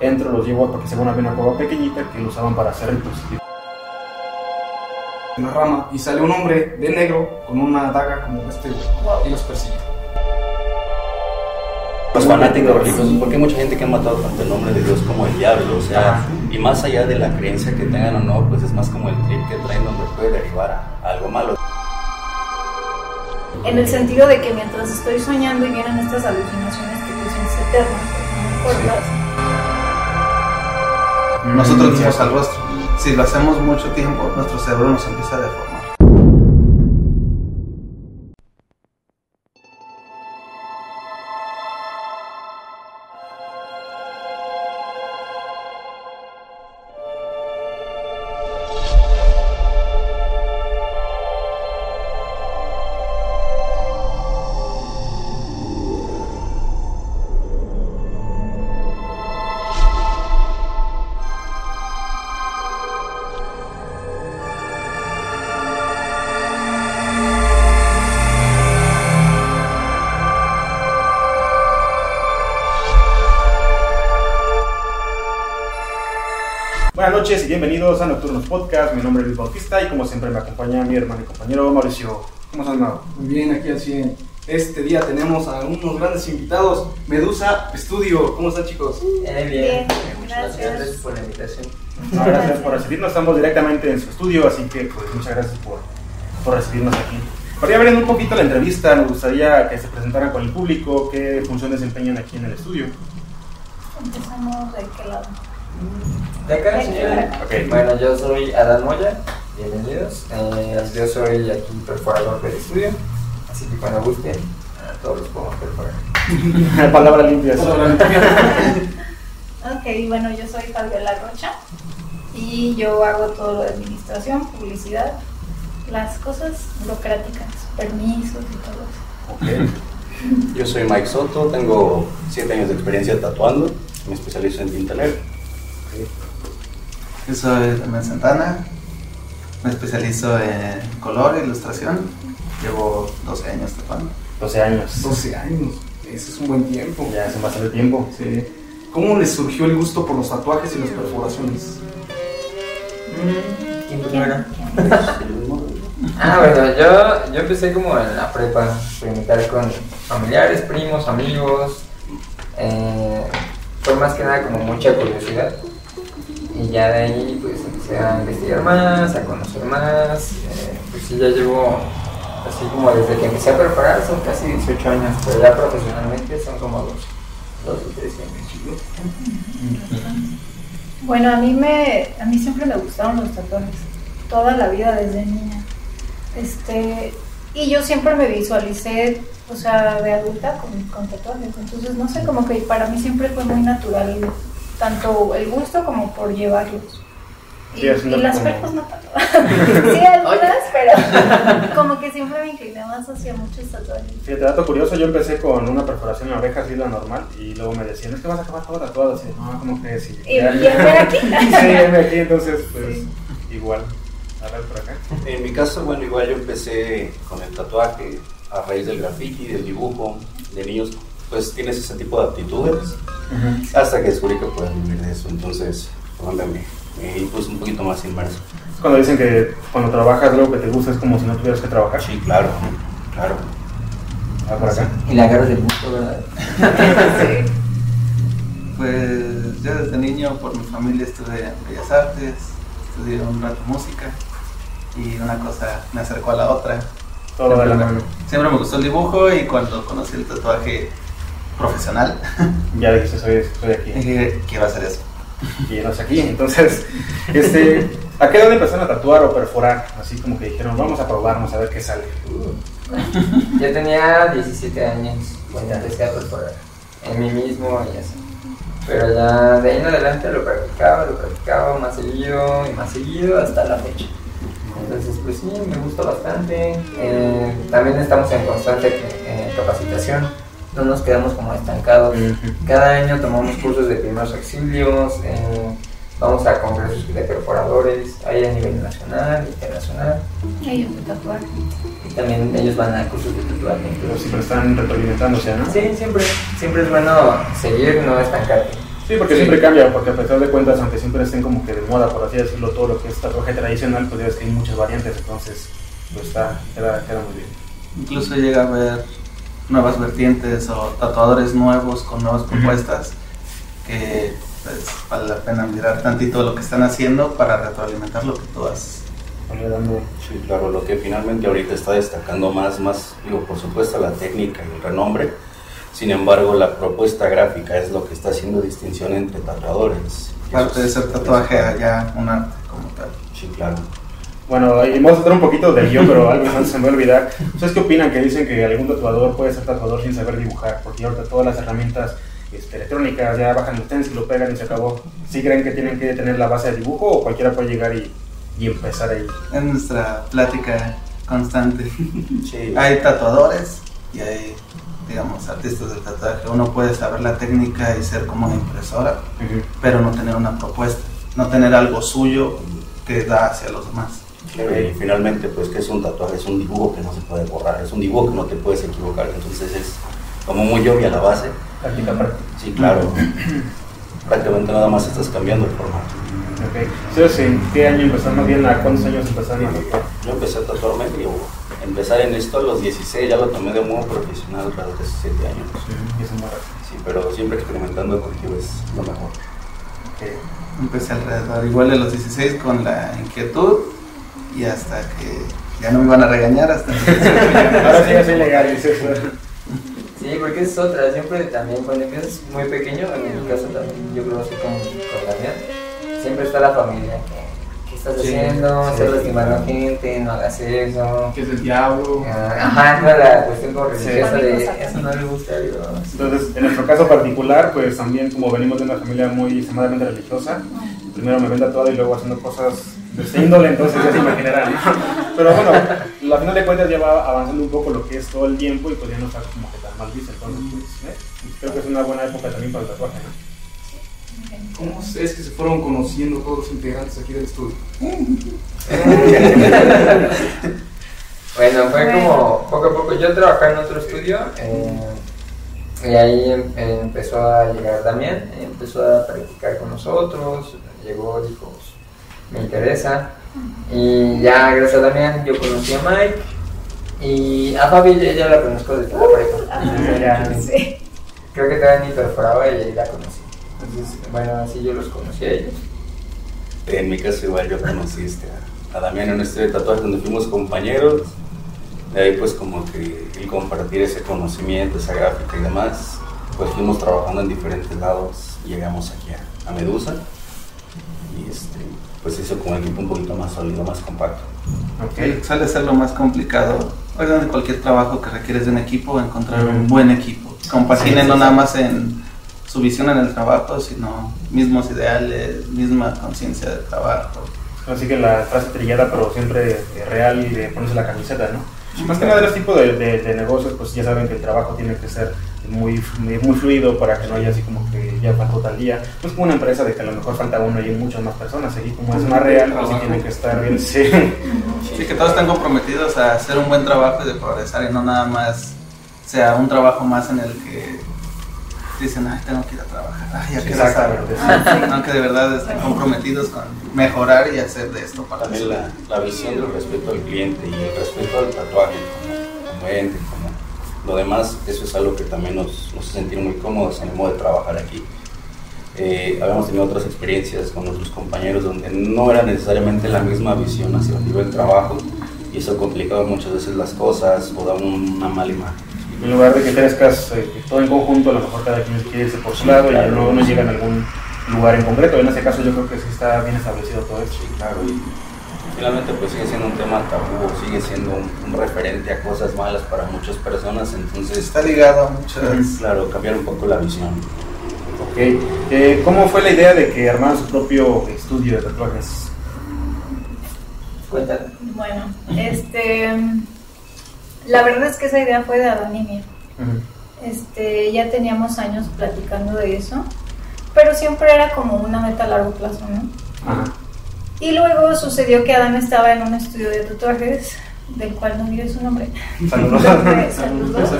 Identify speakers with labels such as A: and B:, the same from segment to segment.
A: Entro, los llevo porque según había una cueva pequeñita que lo usaban para hacer ritos.
B: Una rama y sale un hombre de negro con una daga como este y los persigue.
C: Los fanáticos religiosos, porque hay mucha gente que ha matado tanto el nombre de Dios como el diablo, o sea, y más allá de la creencia que tengan o no, pues es más como el trip que traen donde puede derivar a algo malo.
D: En el sentido de que mientras estoy soñando y vienen estas alucinaciones que pues son eternas, no cortas,
E: Nosotros dimos al rostro. Si lo hacemos mucho tiempo, nuestro cerebro nos empieza a deformar.
A: Noches y bienvenidos a Nocturnos Podcast. Mi nombre es Luis Bautista y como siempre me acompaña mi hermano y compañero Mauricio. ¿Cómo estás, Mau?
B: Muy bien, aquí así. Este día tenemos a unos grandes invitados. Medusa Studio. ¿Cómo están, chicos?
F: Eh,
D: Bien,
F: bien,
D: gracias.
F: gracias por la invitación.
A: No, gracias por recibirnos. Estamos directamente en su estudio, así que pues muchas gracias por, por recibirnos aquí. Para abriendo un poquito la entrevista, nos gustaría que se presentaran con el público, qué funciones desempeñan aquí en el estudio.
D: empezamos de qué lado.
F: ¿De acá, señora?
A: Ok.
F: Bueno, yo soy Adán Moya, bienvenidos. Eh, yo soy aquí perforador del estudio, así que cuando gusten, a todos los podemos perforar.
A: Palabras limpias.
D: Ok, bueno, yo soy Fabiola Rocha y yo hago todo lo de administración, publicidad, las cosas burocráticas, permisos y todo eso.
C: Ok. Yo soy Mike Soto, tengo 7 años de experiencia tatuando, me especializo en tinta negra.
E: Yo soy Damián Santana. Me especializo en color e ilustración. Llevo 12 años tatuando.
A: 12 años.
B: 12 años. Ese es un buen tiempo.
A: Ya hace bastante tiempo.
B: Sí. ¿Cómo les surgió el gusto por los tatuajes y las perforaciones?
F: ¿Quién primero? Ah, bueno, yo, yo empecé como en la prepa, a experimentar con familiares, primos, amigos. Eh, fue más que nada como mucha curiosidad. Y ya de ahí pues empecé a investigar más, a conocer más. eh, pues sí, ya llevo así como desde que empecé a preparar son casi 18 años, pero ya profesionalmente son como dos, dos o tres años.
D: Bueno, a mí, me, a mí siempre me gustaron los tatuajes, toda la vida desde niña. Este, y yo siempre me visualicé, o sea, de adulta con, con tatuajes. Entonces, no sé, como que para mí siempre fue muy natural, tanto el gusto como por llevarlos. Y,
A: Sí,
D: y las
A: como-
D: no tanto. sí, algunas, pero como que siempre me incliné más hacia muchos tatuajes.
A: Fíjate, dato curioso, yo empecé con una perforación en la oreja, así la normal, y luego me decían, es que vas a acabar todo tatuado, así, no, como que sí.
D: Y, y el ver aquí.
A: Sí, heme aquí, entonces, pues, igual. A ver, por acá.
C: En mi caso, bueno, igual yo empecé con el tatuaje a raíz del graffiti, del dibujo, de niños, pues tienes ese tipo de aptitudes, hasta que descubrí que puedes vivir de eso, entonces, donde me, me puse un poquito más inmerso.
A: Cuando dicen que cuando trabajas algo que te gusta es como si no tuvieras que trabajar.
C: Sí, claro, claro.
A: Ah, por acá.
F: Y le agarras el gusto, ¿verdad?
D: Sí.
E: Pues yo desde niño por mi familia estuve en Bellas Artes, estudié un rato música y una cosa me acercó a la otra.
A: Todo de la
E: Siempre,
A: mano.
E: siempre me gustó el dibujo y cuando conocí el tatuaje profesional
A: Ya dijiste, soy, soy aquí.
E: dije que iba a hacer eso.
A: Y no aquí. Entonces, este, ¿a qué edad empezaron a tatuar o perforar? Así como que dijeron, vamos a probarnos a ver qué sale.
F: Yo tenía 17 años cuando empecé a perforar en mí mismo y así. Pero ya de ahí en adelante lo practicaba, lo practicaba más seguido y más seguido hasta la fecha. Entonces, pues sí, me gusta bastante. Eh, también estamos en constante eh, capacitación, no nos quedamos como estancados. Cada año tomamos cursos de primeros auxilios, eh, vamos a congresos de perforadores, hay a nivel nacional, internacional,
D: Ellos de tatuar.
F: y también ellos van a cursos de tatuaje.
A: Pero siempre están retroalimentándose, ¿no?
F: Sí, siempre, siempre es bueno seguir, no estancarte.
A: Sí, porque siempre cambia, porque a pesar de cuentas, aunque siempre estén como que de moda, por así decirlo, todo lo que es tatuaje tradicional, pues ya ves que hay muchas variantes, entonces, pues está, queda, queda muy bien.
E: Incluso llega a haber nuevas vertientes o tatuadores nuevos con nuevas propuestas que pues, vale la pena mirar tantito lo que están haciendo para retroalimentar lo que tú
A: dando-
C: Sí, claro, lo que finalmente ahorita está destacando más, más, digo, por supuesto la técnica y el renombre, sin embargo la propuesta gráfica es lo que está haciendo distinción entre tatuadores.
E: parte de ser tatuaje allá un arte como tal.
C: Sí, claro.
A: Bueno, y vamos a tratar un poquito del guion, pero algo antes se me va a olvidar. ¿Ustedes qué opinan que dicen que algún tatuador puede ser tatuador sin saber dibujar? Porque ahorita todas las herramientas este, electrónicas ya bajan el stencil, lo pegan y se acabó. ¿Sí creen que tienen que tener la base de dibujo o cualquiera puede llegar y, y empezar ahí?
E: Es nuestra plática constante.
C: Sí,
E: Hay tatuadores y hay, digamos, artistas del tatuaje. Uno puede saber la técnica y ser como una impresora, pero no tener una propuesta, no tener algo suyo que da hacia los demás.
C: Y finalmente, pues, que es un tatuaje? Es un dibujo que no se puede borrar, es un dibujo que no te puedes equivocar, entonces es como muy obvia la base.
A: Práctica, práctica.
C: Sí, claro. Prácticamente nada más estás cambiando el formato.
A: Ok. ¿Ustedes en qué año empezaron? Más bien, ¿a cuántos años empezaron a tatuar?
C: Yo empecé a tatuarme, digo, empezar en esto a los 16, ya lo tomé de modo profesional a los 17 años.
A: Y es rápido.
C: Sí, pero siempre experimentando contigo es lo mejor.
E: Empecé alrededor igual de los 16 con la inquietud y hasta que ya no me iban a regañar hasta que
A: Ahora sí ya soy legal, dice eso.
F: Sí, porque es otra, siempre también cuando empiezas muy pequeño, en mi caso también, yo creo así con, con Damián, siempre está la familia que, ¿qué estás
B: Sí,
F: haciendo?
B: sí.
F: Estás lastimando a gente, no hagas eso.
B: Que es el diablo.
F: Ah, Ajá, entra la cuestión como
A: Sí.
F: religiosa de eso no le gusta, digo,
A: Entonces, en nuestro caso particular, pues también como venimos de una familia muy extremadamente religiosa, primero me ven tatuado y luego haciendo cosas de esta índole, entonces ya se imaginarán. Pero bueno, a final de cuentas ya va avanzando un poco lo que es todo el tiempo y pues ya no está como que tan mal visto. Entonces, pues, ¿eh? creo que es una buena época también para el tatuaje, ¿no?
B: ¿Cómo es que se fueron conociendo todos los integrantes aquí del estudio?
F: Bueno, fue como poco a poco. Yo trabajaba en otro estudio eh, y ahí em- eh, empezó a llegar Damián, empezó a practicar con nosotros, llegó, dijo, me interesa. Y ya gracias a Damián yo conocí a Mike y a Fabi ya, ya la conozco desde la prepa. Entonces, ya-
D: Sí.
F: Creo que todavía ni perforaba y ahí la conocí. Entonces, bueno, así yo los conocí a ellos.
C: En mi caso igual yo conocí este, a- a Damián en un estudio de tatuaje donde fuimos compañeros. De ahí pues como que el compartir ese conocimiento, esa gráfica y demás, pues fuimos trabajando en diferentes lados. Llegamos aquí a, a Medusa y este, pues hizo como un equipo un poquito más sólido, más compacto.
A: Ok.
E: suele ser lo más complicado. Oigan, en cualquier trabajo que requieres de un equipo, encontrar un buen equipo. Compaginen
A: Sí, sí,
E: no nada más en su visión en el trabajo, sino mismos ideales, misma conciencia del trabajo.
A: Así que la frase trillada, pero siempre eh, real y de ponerse la camiseta, ¿no? Más que nada de este tipo de, de- de negocios, pues ya saben que el trabajo tiene que ser muy, muy, muy fluido para que no haya así como que ya faltó tal día. No es como una empresa de que a lo mejor falta uno y hay muchas más personas. Aquí como es más real, pues sí tienen que estar bien. Sí.
E: Sí, que todos están comprometidos a hacer un buen trabajo y de progresar y no nada más sea un trabajo más en el que dicen, ay, tengo que ir a trabajar, ay, ya quiero
A: Exactamente,
E: saber. No, que de verdad estén comprometidos con mejorar y hacer de esto para
C: También la, la visión del respeto al cliente y el respeto al tatuaje como, como ente, como lo demás, eso es algo que también nos, nos hace sentir muy cómodos en el modo de trabajar aquí. Eh, habíamos tenido otras experiencias con otros compañeros donde no era necesariamente la misma visión hacia el nivel de trabajo y eso complicaba muchas veces las cosas o daba un- una mala imagen.
A: En lugar de que crezcas eh, todo en conjunto, a lo mejor cada quien quiere irse por su lado y
C: Claro.
A: no, no llegan a algún lugar en concreto. En ese caso yo creo que sí está bien establecido todo esto.
C: Sí, claro, y finalmente pues sigue siendo un tema tabú, sigue siendo un, un referente a cosas malas para muchas personas, entonces
E: Está ligado a muchas...
C: Claro, cambiar un poco la visión.
A: Ok. Eh, ¿Cómo fue la idea de que armaran su propio estudio de tatuajes?
F: Cuéntame.
D: Bueno, este. La verdad es que esa idea fue de Adán y mía. Este, ya teníamos años platicando de eso, pero siempre era como una meta a largo plazo, ¿no?
A: Ajá.
D: Y luego sucedió que Adán estaba en un estudio de tatuajes del cual no diré su nombre.
A: Saludos.
D: Saludos.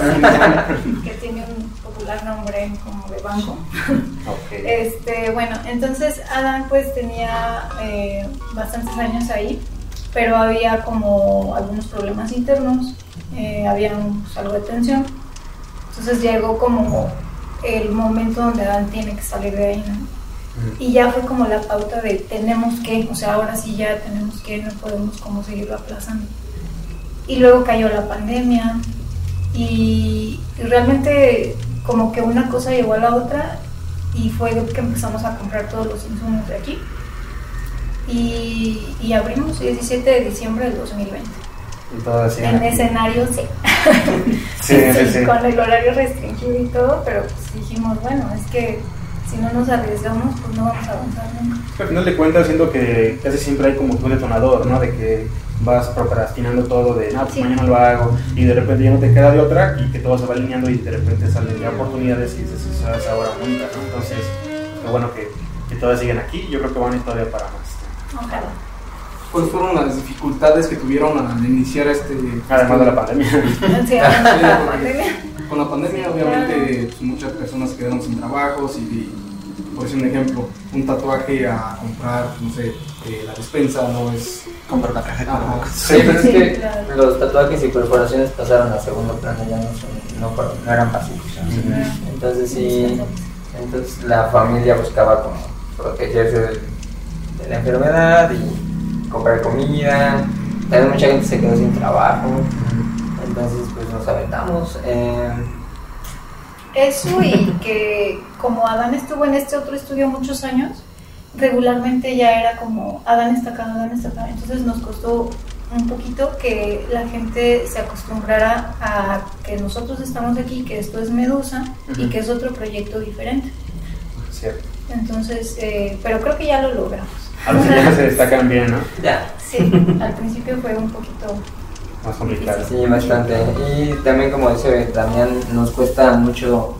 D: que tiene un popular nombre como de banco.
A: Ok.
D: Este, bueno, entonces Adán pues tenía eh, bastantes años ahí, pero había como algunos problemas internos, eh, había un- pues, algo de tensión. Entonces llegó como el momento donde Adán tiene que salir de ahí, ¿no? Y ya fue como la pauta de tenemos que, o sea, ahora sí ya tenemos que, no podemos como seguirlo aplazando. Y luego cayó la pandemia y, y realmente como que una cosa llegó a la otra y fue que empezamos a comprar todos los insumos de aquí. Y, y abrimos el 17 de diciembre del 2020.
A: Y todo así.
D: En escenario sí.
A: Sí, sí, sí.
D: Con el horario restringido y todo, pero pues dijimos, bueno, es que si no nos arriesgamos, pues no vamos a avanzar nunca.
A: Al final de cuentas, siento que casi siempre hay como un detonador, ¿no? De que vas procrastinando todo, de, no, pues
D: Sí.
A: mañana lo hago, y de repente ya no te queda de otra, y que todo se va alineando, y de repente salen ya oportunidades, y dices, "Esa es ahora nunca, ¿no? Entonces, qué bueno que, que todas siguen aquí, yo creo que van a ir todavía para más.
D: Ojalá.
B: ¿Cuáles fueron las dificultades que tuvieron al iniciar este...
A: Además de la
B: este-
A: pandemia.
D: Sí, de la pandemia.
B: Con la pandemia, obviamente, pues, muchas personas quedaron sin trabajos y, y, por decir un ejemplo, un tatuaje a comprar, no sé, eh, la despensa no es...
E: Comprar una caja de cubrebocas.
F: Sí, pero es
D: Sí,
F: que
D: claro.
F: los tatuajes y perforaciones pasaron a segundo plano, ya no, son, no, no eran básicos. Entonces sí, entonces la familia buscaba como protegerse de la enfermedad y comprar comida. También mucha gente se quedó sin trabajo. Entonces pues nos aventamos. eh,
D: Eso y que como Adán estuvo en este otro estudio muchos años, regularmente ya era como Adán está acá, Adán está acá. Entonces nos costó un poquito que la gente se acostumbrara a que nosotros estamos aquí, que esto es Medusa y que es otro proyecto diferente.
A: Cierto.
D: Entonces, eh, pero creo que ya lo logramos.
A: A los ya se destacan bien, ¿no?
F: ya,
D: Sí, al principio fue un poquito
A: Más complicado.
F: Sí, bastante. Y también como dice Damián, nos cuesta mucho,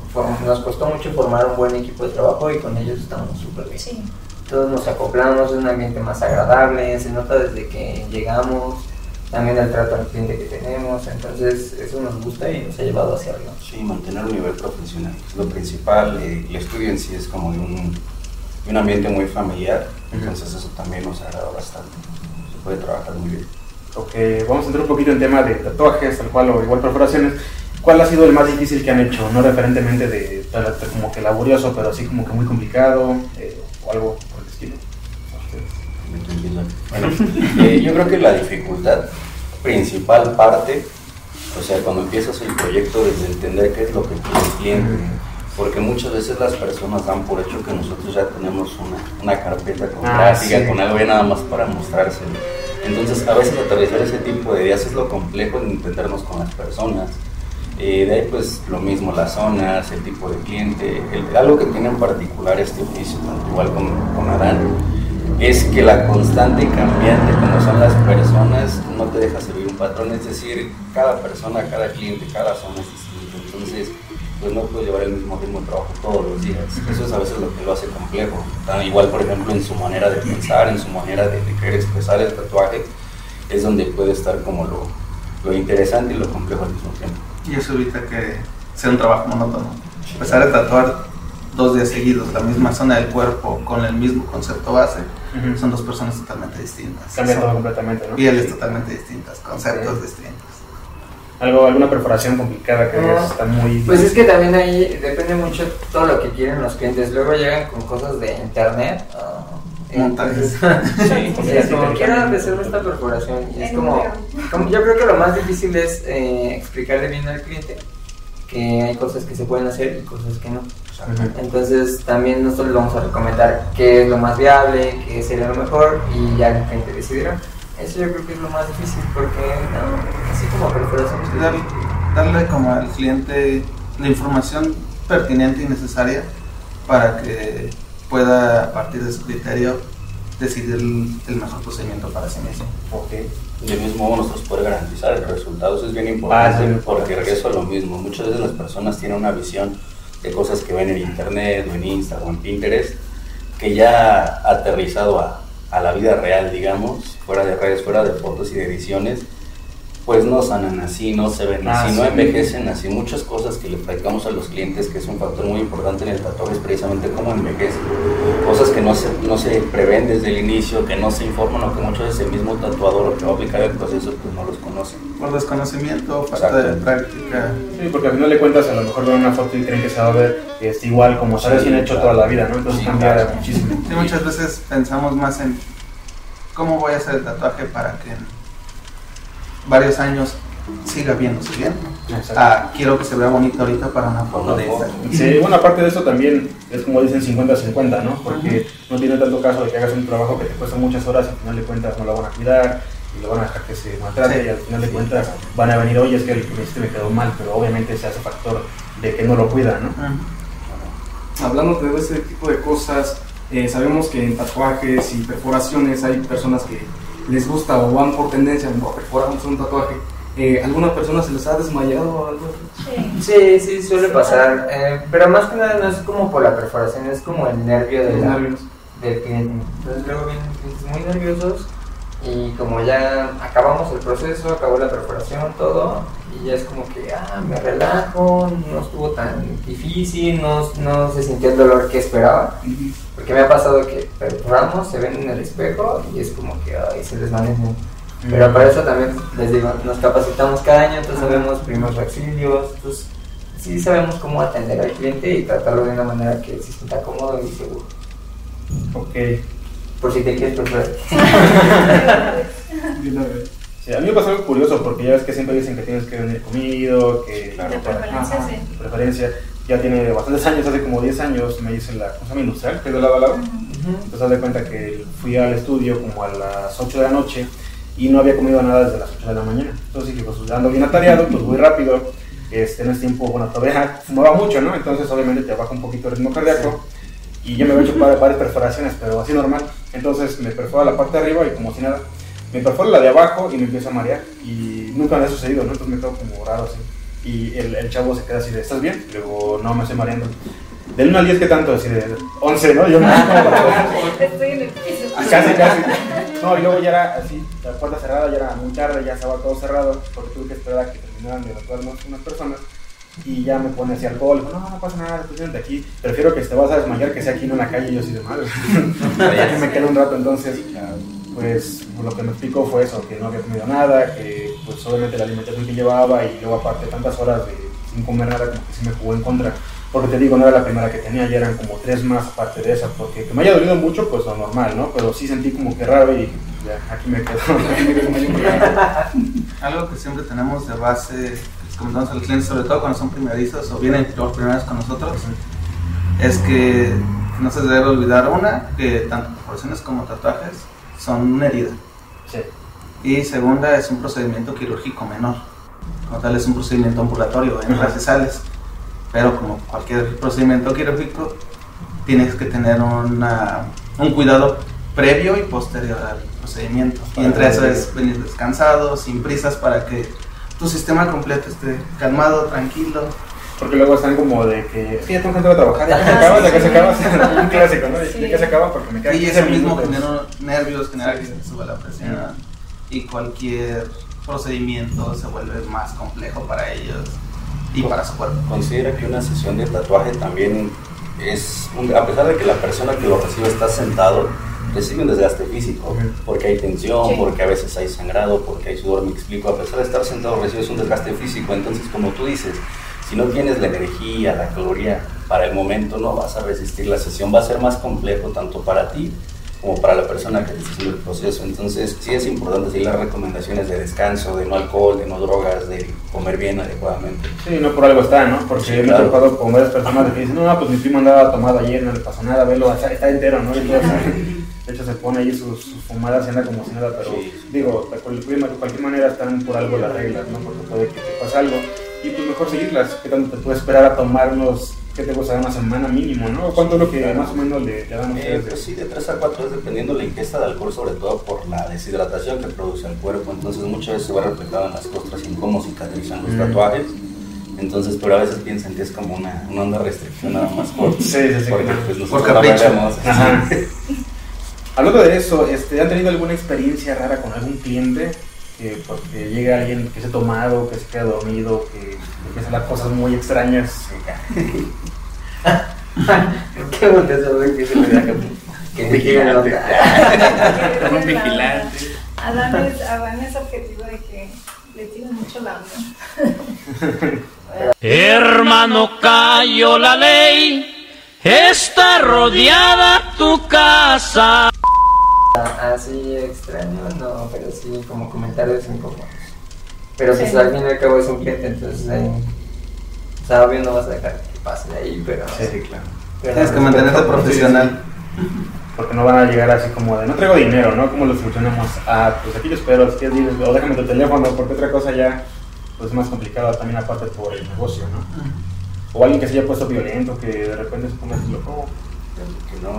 F: nos costó mucho formar un buen equipo de trabajo y con ellos estamos súper bien.
D: Sí,
F: Todos nos acoplamos, es un ambiente más agradable, se nota desde que llegamos, también el trato al cliente que tenemos, entonces eso nos gusta y nos ha llevado hacia arriba.
C: Sí, mantener un nivel profesional es lo principal. eh, El estudio en sí es como de un, un ambiente muy familiar, entonces eso también nos agrada bastante. Se puede trabajar muy bien.
A: Ok, vamos a entrar un poquito en tema de tatuajes, tal cual, o igual perforaciones. ¿Cuál ha sido el más difícil que han hecho? No referentemente de como que laborioso, pero así como que muy complicado, eh, o algo por el estilo.
C: Bueno, eh, yo creo que la dificultad principal parte, o sea, cuando empiezas el proyecto, desde entender qué es lo que quiere el cliente, porque muchas veces las personas dan por hecho que nosotros ya tenemos una, una carpeta con
A: Ah,
C: gráfica,
A: sí.
C: con algo ya nada más para mostrárselo. Entonces, a veces aterrizar ese tipo de ideas es lo complejo de entendernos con las personas. Eh, de ahí, pues, lo mismo, las zonas, el tipo de cliente. el- algo que tiene en particular este oficio, tanto igual con, con Adán, es que la constante y cambiante como son las personas no te deja servir un patrón, es decir, cada persona, cada cliente, cada zona es distinto, entonces pues no puedes llevar el mismo ritmo de trabajo todos los días, eso es a veces lo que lo hace complejo, Tan igual por ejemplo en su manera de pensar, en su manera de, de querer expresar el tatuaje, es donde puede estar como lo, lo interesante y lo complejo al mismo tiempo.
E: Y eso evita que sea un trabajo monótono. Empezar a tatuar dos días seguidos la misma zona del cuerpo con el mismo concepto base, son dos personas totalmente distintas.
A: Cambia todo
E: Son
A: completamente, ¿no?
E: pieles totalmente distintas, conceptos distintos.
A: Algo, alguna perforación complicada que
F: No.
A: veas está muy...
F: Pues es que también ahí depende mucho todo lo que quieren los clientes. Luego llegan con cosas de internet. ah,
E: Montajes.
F: entonces,
C: Sí,
F: Sí, es como, quiero hacerme esta perforación. Y es como, yo creo que lo más difícil es eh, explicarle bien al cliente que hay cosas que se pueden hacer y cosas que no. Entonces también nosotros le vamos a recomendar qué es lo más viable, qué sería lo mejor y ya el cliente decidirá. Eso yo creo que es lo más difícil porque no, así como perforaciones.
E: Dar- darle como al cliente la información pertinente y necesaria para que pueda a partir de su criterio decidir el, el mejor procedimiento para sí mismo.
A: Ok.
C: Del mismo modo nosotros poder garantizar el resultado, eso es bien importante
A: Ah, sí,
C: porque regreso a lo mismo. Muchas veces las personas tienen una visión de cosas que ven en internet o en Instagram o en Pinterest que ya aterrizado a, a la vida real, digamos, fuera de redes, fuera de fotos y de ediciones, pues no sanan así, no se ven
A: Ah,
C: así, no
A: sí.
C: envejecen así. Muchas cosas que le platicamos a los clientes, que es un factor muy importante en el tatuaje, es precisamente cómo envejece. Cosas que no se, no se prevén desde el inicio, que no se informan o que muchas veces el mismo tatuador que va a aplicar el proceso pues no los conoce.
E: Por desconocimiento, falta de práctica.
A: Sí, porque al final de cuentas a lo mejor ven una foto y creen que se va a ver este, igual como se ha recién hecho
C: claro.
A: toda la vida, ¿no? Entonces
C: Sí,
A: cambia
C: claro.
A: muchísimo.
E: Sí, muchas veces pensamos más en cómo voy a hacer el tatuaje para que varios años siga viéndose bien.
A: Exacto.
E: Ah, quiero que se vea bonito ahorita para una foto de. Instagram.
A: Sí, bueno, aparte de eso también es como dicen 50-50, ¿no? Porque no tiene tanto caso de que hagas un trabajo que te cuesta muchas horas y al final de cuentas no lo van a cuidar y lo van a dejar que se maltrate
E: Sí.
A: y al final de cuentas van a venir, oye, es que el que me hiciste me quedó mal, pero obviamente se hace factor de que no lo cuida, ¿no?
B: Hablando de ese tipo de cosas, eh, sabemos que en tatuajes y perforaciones hay personas que les gusta o van por tendencia a perforarnos un tatuaje. Eh, ¿Alguna persona se les ha desmayado o algo?
D: Sí.
F: Sí, sí, suele pasar. eh, pero más que nada no es como por la perforación, es como el nervio de
B: Los
F: la,
B: nervios.
F: del cliente. Entonces luego vienen muy nerviosos y como ya acabamos el proceso, acabó la perforación, todo, y ya es como que, ah, me relajo, no estuvo tan difícil, no, no se sintió el dolor que esperaba. Porque me ha pasado que perforamos, se ven en el espejo y es como que, ay, se desvanecen. Pero para eso también, les digo, nos capacitamos cada año, entonces sabemos primeros auxilios, entonces sí sabemos cómo atender al cliente y tratarlo de una manera que se sienta cómodo y seguro.
A: Ok.
F: Por si te quieres.
A: Sí, a mí me pasó algo curioso porque ya ves que siempre dicen que tienes que venir comido, que la ropa
D: preferencia,
B: Ajá.
D: sí.
A: de preferencia. Ya tiene bastantes años, hace como 10 años me hice la cosa industrial, que es de lado a lado. Entonces, haz de cuenta que fui al estudio como a las 8 de la noche y no había comido nada desde las 8 de la mañana. Entonces dije, pues ando bien atareado, pues voy rápido. Este, en ese tiempo, bueno, todavía fumaba mucho, ¿no? Entonces, obviamente, te baja un poquito el ritmo cardíaco. Y yo me había hecho varias perforaciones, pero así normal. Entonces, me perfora la parte de arriba y como si nada. Me perfora la de abajo y me empieza a marear. Y nunca me ha sucedido, ¿no? Entonces me quedo como raro así. Y el, el chavo se queda así de, ¿estás bien? Y luego, no, me estoy mareando. Del 1 al 10, ¿qué tanto? Así de 11, ¿no? Yo me
D: Estoy en el piso.
A: Casi, casi. No, y luego ya era así, la puerta cerrada, ya era muy tarde, ya estaba todo cerrado, porque tuve que esperar a que terminaran de evacuarnos unas personas. Y ya me pone así alcohol, no, no pasa nada, tú siéntate aquí. Prefiero que te vas a desmayar que sea aquí no en la calle, y yo así de madre. Aquí me quedé un rato, entonces, pues lo que me explicó fue eso, que no había comido nada, que pues obviamente la alimentación que llevaba y luego aparte tantas horas de, sin comer nada, como que sí me jugó en contra. Porque te digo, no era la primera que tenía, ya eran como tres más aparte de esa, porque que me haya dolido mucho, pues lo normal, ¿no? Pero sí sentí como que raro y ya, aquí me quedo. Quedo
E: Algo que siempre tenemos de base, que comentamos a los clientes, sobre todo cuando son primerizos o vienen por primera vez con nosotros, es que no se debe olvidar una, que tanto perforaciones como tatuajes son una herida.
A: Sí.
E: Y segunda, es un procedimiento quirúrgico menor. Como tal, es un procedimiento ambulatorio en
A: Ajá.
E: procesales. Pero como cualquier procedimiento quirúrgico, tienes que tener una, un cuidado previo y posterior al procedimiento. Y entre eso es venir descansado, sin prisas, para que tu sistema completo esté calmado, tranquilo.
A: Porque luego están como de que, sí, ya tengo que entrar a trabajar, ya se acaba, ya que se acaba, un clásico, ¿no?
D: Sí.
A: Ya que se acaba porque me queda
E: Y
A: 15
E: eso mismo genera nervios, genera que se te suba la presión. Y cualquier procedimiento se vuelve más complejo para ellos y para su cuerpo.
C: Considera que una sesión de tatuaje también es, un- a pesar de que la persona que lo recibe está sentado, recibe un desgaste físico, porque hay tensión,
D: Sí.
C: porque a veces hay sangrado, porque hay sudor, me explico, a pesar de estar sentado recibes un desgaste físico, entonces como tú dices, si no tienes la energía, la caloría para el momento, no vas a resistir la sesión, va a ser más complejo tanto para ti como para la persona que está haciendo el proceso. Entonces, sí es importante seguir las recomendaciones de descanso, de no alcohol, de no drogas, de comer bien adecuadamente.
A: Sí, no por algo está, ¿no? Porque
C: Sí,
A: me he
C: claro.
A: topado con varias personas que dicen, no, no, pues mi primo andaba tomado ayer, no le pasó nada, velo, está, está entero, ¿no? Y todo, de hecho, se pone ahí sus, sus fumadas y anda como si nada, pero
C: Sí.
A: digo, de cualquier, de cualquier manera están por algo las reglas, ¿no? Porque puede que te pase algo y pues mejor seguirlas. ¿Qué tanto te puede esperar a tomar unos, qué te gusta, una semana mínimo, ¿no? ¿Cuánto es lo que más o menos le, le dan a
C: Eh,
A: ustedes?
C: pues sí, de 3 a 4 es dependiendo la ingesta de alcohol, sobre todo por la deshidratación que produce el cuerpo. Entonces, muchas veces se va reflejado en las costras y en cómo cicatrizan los
A: Mm.
C: tatuajes. Entonces, pero a veces piensan que es como una, una onda restricción nada más por,
A: Sí, sí, sí,
C: porque
A: claro.
C: pues
E: Por
C: nosotros la
E: capricho.
A: Ajá. Hablando de eso, este, ¿han tenido alguna experiencia rara con algún cliente? que porque llega alguien que se ha tomado, que se queda dormido, que empieza a hacer cosas muy extrañas.
F: Qué ver que se me da que que me quieren notar.
A: Un vigilante.
D: Adán es, Adán es objetivo de que le tiene mucho la.
G: Hermano, cayó la ley, está rodeada tu casa.
F: Así extraño, no, pero sí como comentarios incómodos. Pero pues al fin y al cabo es un cliente, entonces ahí. O sea, obvio no vas a dejar que pase de ahí, pero.
A: Sí, claro.
F: pero
E: Tienes que mantenerte profesional.
A: Porque no van a llegar así como de, no traigo dinero, ¿no? Como lo solucionamos, ah, pues aquí te espero, diles, o déjame tu teléfono, porque otra cosa ya, pues es más complicado también aparte por el negocio, ¿no? O alguien que se haya puesto violento, que de repente se ponga loco.
C: Que no,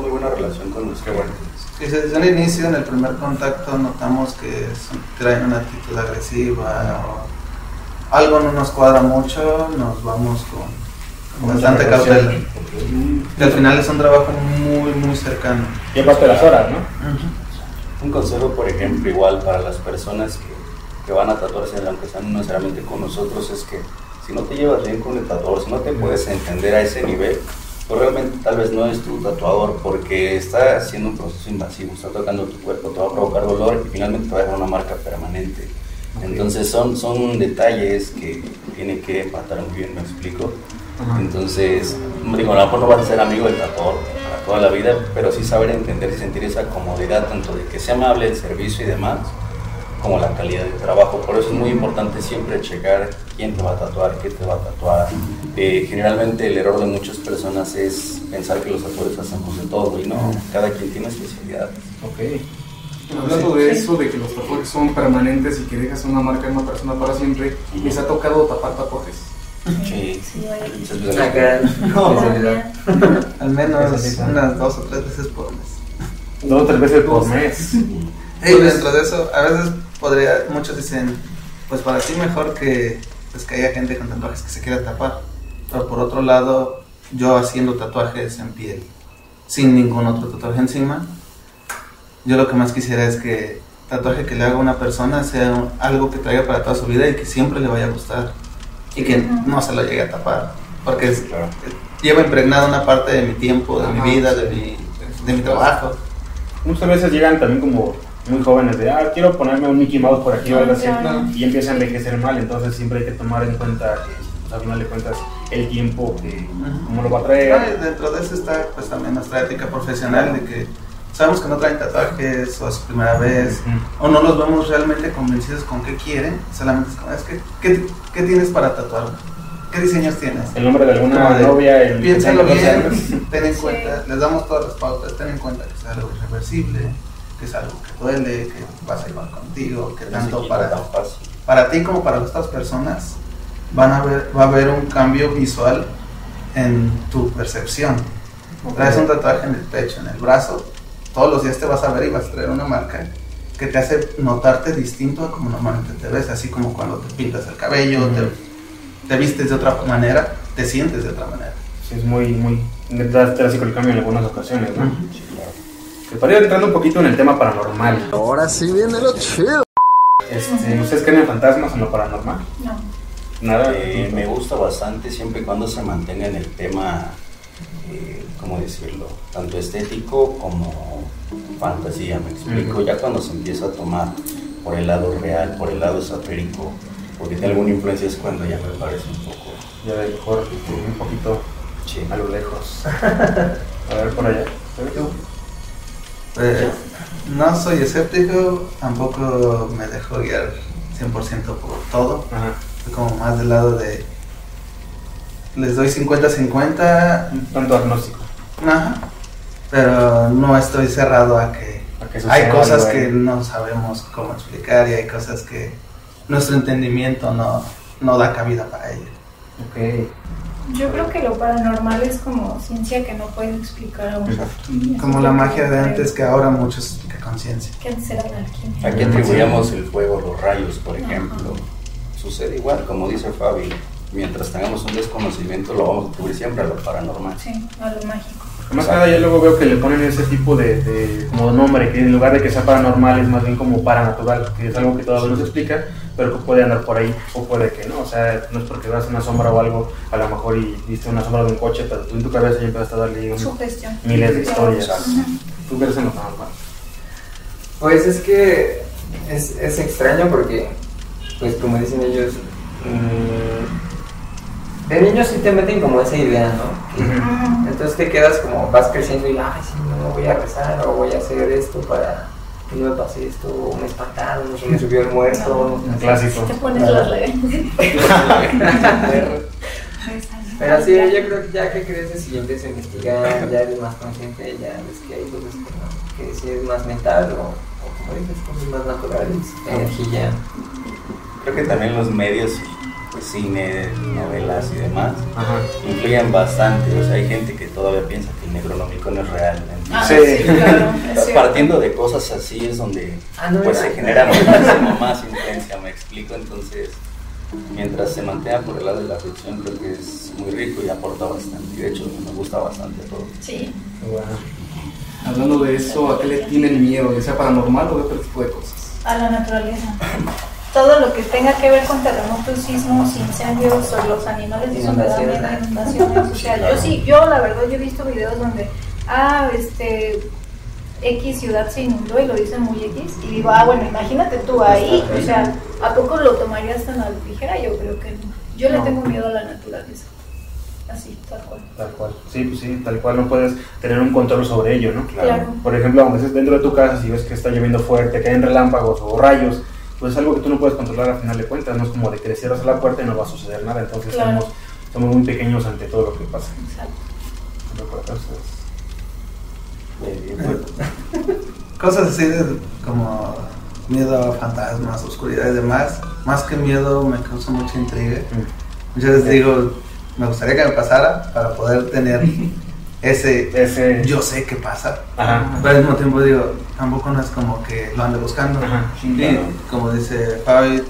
C: muy buena relación con los que bueno.
E: Sí, desde el inicio, en el primer contacto, notamos que son- traen una actitud agresiva o algo no nos cuadra mucho, nos vamos con, con bastante cautela. Que al final es un trabajo muy, muy cercano.
A: Y aparte de las horas, ¿no?
C: Un consejo, por ejemplo, igual para las personas que, que van a tatuarse, aunque sean no necesariamente con nosotros, es que si no te llevas bien con el tatuador, si no te puedes entender a ese nivel, pues realmente tal vez no es tu tatuador porque está haciendo un proceso invasivo, está tocando tu cuerpo, te va a provocar dolor y finalmente te va a dejar una marca permanente. Entonces son, son detalles que tiene que empatar muy bien, me explico. Entonces, digo, a lo mejor no vas a ser amigo del tatuador para toda la vida, pero sí saber entender y sentir esa comodidad, tanto de que sea amable el servicio y demás, como la calidad del trabajo. Por eso es muy importante siempre checar quién te va a tatuar, qué te va a tatuar. Eh, generalmente el error de muchas personas es pensar que los tatuadores hacemos de todo y no, cada quien tiene especialidad.
A: Ok.
B: Hablando de eso, de que los tatuajes son permanentes y que dejas una marca en una persona para siempre, ¿les ha tocado tapar tatuajes?
C: Sí.
D: Sí,
F: especialidad.
E: Al menos
A: sí, sí.
E: unas dos o tres veces por mes.
A: Dos o tres veces por mes.
E: Y dentro de eso, a veces podría, muchos dicen, pues para ti mejor que, pues que haya gente con tatuajes que se quiera tapar. Pero por otro lado, yo haciendo tatuajes en piel, sin ningún otro tatuaje encima, yo lo que más quisiera es que tatuaje que le haga a una persona sea algo que traiga para toda su vida y que siempre le vaya a gustar. Y que no se lo llegue a tapar. Porque es-
C: Claro.
E: lleva impregnada una parte de mi tiempo, de
B: Ajá.
E: mi vida, de mi, de mi trabajo.
A: Muchas veces llegan también como muy jóvenes de, ah, quiero ponerme un Mickey Mouse por aquí o algo así, y empieza a envejecer mal, entonces siempre hay que tomar en cuenta que, al final de cuentas, el tiempo que, cómo lo va a traer.
E: dentro de eso está pues también nuestra ética profesional de que sabemos que no traen tatuajes o es su primera vez o no los vemos realmente convencidos con qué quieren, solamente es como, es que, ¿qué, qué tienes para tatuar? ¿Qué diseños tienes?
A: El nombre de alguna
E: Como de,
A: novia, el
E: Piénsalo
A: que tenga 12
E: bien, ten en
D: Sí.
E: cuenta, les damos todas las pautas, ten en cuenta que es algo irreversible, que es algo que duele, que vas a llevar contigo, que tanto para, para ti como para otras personas van a ver, va a haber un cambio visual en tu percepción. Traes un tatuaje en el pecho, en el brazo, todos los días te vas a ver y vas a traer una marca que te hace notarte distinto a como normalmente te ves, así como cuando te pintas el cabello,
A: Ujú.
E: te, te vistes de otra manera, te sientes de otra manera.
A: Sí, es muy, muy drástico el cambio en algunas ocasiones, ¿no?
C: Sí, claro.
A: Para ir entrando un poquito en el tema paranormal.
H: Ahora sí viene lo chido.
A: Este, ¿Ustedes creen en fantasmas o en lo paranormal?
D: No.
A: Nada.
C: Eh, me gusta bastante siempre y cuando se mantenga en el tema, eh, ¿cómo decirlo? Tanto estético como fantasía, me explico. Ya cuando se empieza a tomar por el lado real, por el lado esotérico, porque tiene alguna influencia es cuando ya me parece un poco...
A: Ya de mejor este, un poquito
C: Sí.
A: a lo lejos. A ver por allá. ¿Se ve tú?
E: Pues, no soy escéptico, tampoco me dejo guiar 100% por todo.
A: Ajá.
E: Estoy como más del lado de... Les doy 50-50,
A: Un tanto agnóstico.
E: ajá, pero no estoy cerrado a que
A: A que
E: hay cosas que
A: eh.
E: no sabemos cómo explicar y hay cosas que nuestro entendimiento no, no da cabida para ello.
A: Ok.
D: Yo creo que lo paranormal es como ciencia que no puedes explicar aún.
E: Como la magia de antes que ahora muchos explica conciencia.
D: Que antes era la alquimia.
C: Aquí atribuíamos el fuego, los rayos, por ejemplo. Sucede igual, como dice Fabi, mientras tengamos un desconocimiento lo vamos a atribuir siempre a lo paranormal.
D: Sí, a lo mágico.
A: Más que nada yo luego veo que le ponen ese tipo de, de como nombre, que en lugar de que sea paranormal es más bien como paranatural, que es algo que todavía no se explica, pero que puede andar por ahí o puede que no, o sea, no es porque veas una sombra o algo, a lo mejor y viste una sombra de un coche, pero tú en tu cabeza ya empezaste a darle un- miles de historias. ¿Tú crees en lo paranormal?
F: Pues es que es, es extraño porque, pues como dicen ellos, mm, de niños sí te meten como esa idea, ¿no? Que-. Entonces te quedas como, vas creciendo y, ay, sí, no, voy a rezar o voy a hacer esto para no me pase esto, o me espantaron, o se me subió el muerto.
A: Un clásico.
D: Te pones las redes.
F: Pero sí, yo creo que ya que creces y empiezas a investigar, ya eres más consciente, ya ves que hay cosas que, no- que sí es más mental o, o como dices, cosas más naturales, energía.
C: Creo que también los medios, pues cine, novelas y demás,
A: Ajá.
C: influyen bastante. O sea, hay gente que todavía piensa que el Necronomicon es real. ¿no?
D: Ah,
A: Sí.
D: sí, claro. es cierto.
C: Partiendo de cosas así es donde
F: Ah, no,
C: pues se genera muchísimo más influencia, me explico. Entonces, mientras se mantenga por el lado de la ficción, creo que es muy rico y aporta bastante. Y de hecho, me gusta bastante todo.
D: Sí.
B: Hablando de eso, ¿a qué le tienen miedo? ¿Ya sea paranormal o de otro tipo de cosas?
D: A la naturaleza. Todo lo que tenga que ver con terremotos, sismos, incendios o los animales
F: Inundaciones.
D: inundaciones. O sea, yo sí, yo la verdad yo he visto videos donde, ah, este, X ciudad se inundó y lo dicen muy X y digo, ah, bueno, imagínate tú ahí, o sea, ¿a poco lo tomarías tan a la ligera? Yo creo que no. Yo le tengo miedo a la naturaleza. Así, tal cual.
A: Tal cual. Sí, pues sí, tal cual no puedes tener un control sobre ello, ¿no?
D: Claro.
A: Por ejemplo, aunque estés dentro de tu casa, si ves que está lloviendo fuerte, caen relámpagos o rayos, pues es algo que tú no puedes controlar al final de cuentas, no es como de que le cierras la puerta y no va a suceder nada, entonces
D: Claro.
A: somos, somos muy pequeños ante todo lo que pasa.
D: Exacto.
C: Pues,
E: Cosas así de, como miedo a fantasmas, oscuridad y demás. Más que miedo me causa mucha intriga. Muchas veces digo, me gustaría que me pasara para poder tener ese
A: Ese...
E: yo sé qué pasa.
A: Ajá.
E: Pero al mismo tiempo digo, tampoco no es como que lo ande buscando.
A: Ajá.
E: Y como dice Fabi,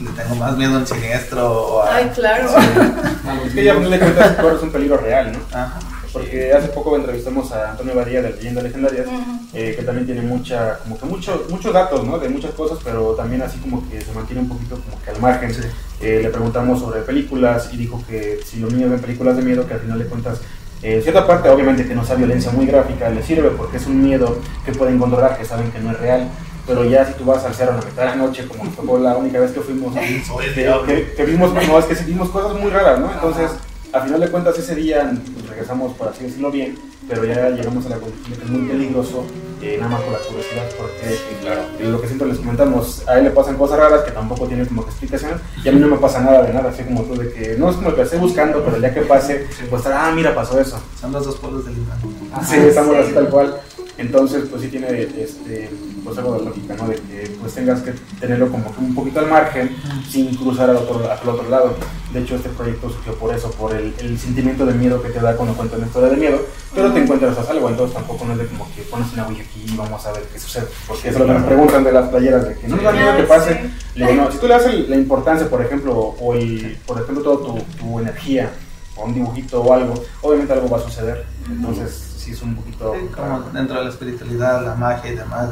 E: le tengo más miedo a un siniestro o a...
D: Ay, claro.
A: Es que ya a final de cuentas corres un peligro real, ¿no?
E: Ajá.
A: Porque hace poco entrevistamos a Antonio Badía de Leyendas Legendarias, eh, que también tiene mucha, como que mucho, muchos datos, ¿no? De muchas cosas, pero también así como que se mantiene un poquito como que al margen.
E: Sí.
A: Eh, le preguntamos sobre películas y dijo que si los niños ven películas de miedo, que al final de cuentas, eh, cierta parte obviamente que no sea violencia muy gráfica, les sirve porque es un miedo que pueden controlar, que saben que no es real. Pero ya si tú vas al cerro a la mitad de la noche, como tocó la única vez que fuimos, que,
E: diablo.
A: que- que vimos, no, es que vimos cosas muy raras, ¿no? Entonces, a final de cuentas, ese día regresamos, por así decirlo bien, pero ya llegamos a la conclusión que es muy peligroso, eh, nada más por la curiosidad, porque
C: claro.
A: eh, lo que siempre les comentamos, a él le pasan cosas raras que tampoco tienen como que explicación, y a mí no me pasa nada de nada, así como tú, de que no es como que esté buscando, pero ya que pase, pues ah, mira, pasó eso.
E: Son los dos polos del imán.
A: Sí, estamos así tal cual. Entonces, pues sí tiene este, pues algo de lógica, ¿no? De que pues tengas que tenerlo como que un poquito al margen sin cruzar al otro, al otro lado. De hecho, este proyecto surgió por eso, por el, el sentimiento de miedo que te da cuando cuentas una historia de miedo, pero te encuentras a salvo, entonces tampoco no es de como que pones una huella aquí y vamos a ver qué sucede. Porque eso es lo que nos preguntan de las playeras, de que no nos da miedo que pase. Le digo, no, si tú le das el- la importancia, por ejemplo, o el, por ejemplo, toda tu, tu energía, o un dibujito o algo, obviamente algo va a suceder. Entonces, sí es un poquito...
E: Sí, como dentro de la espiritualidad, la magia y demás,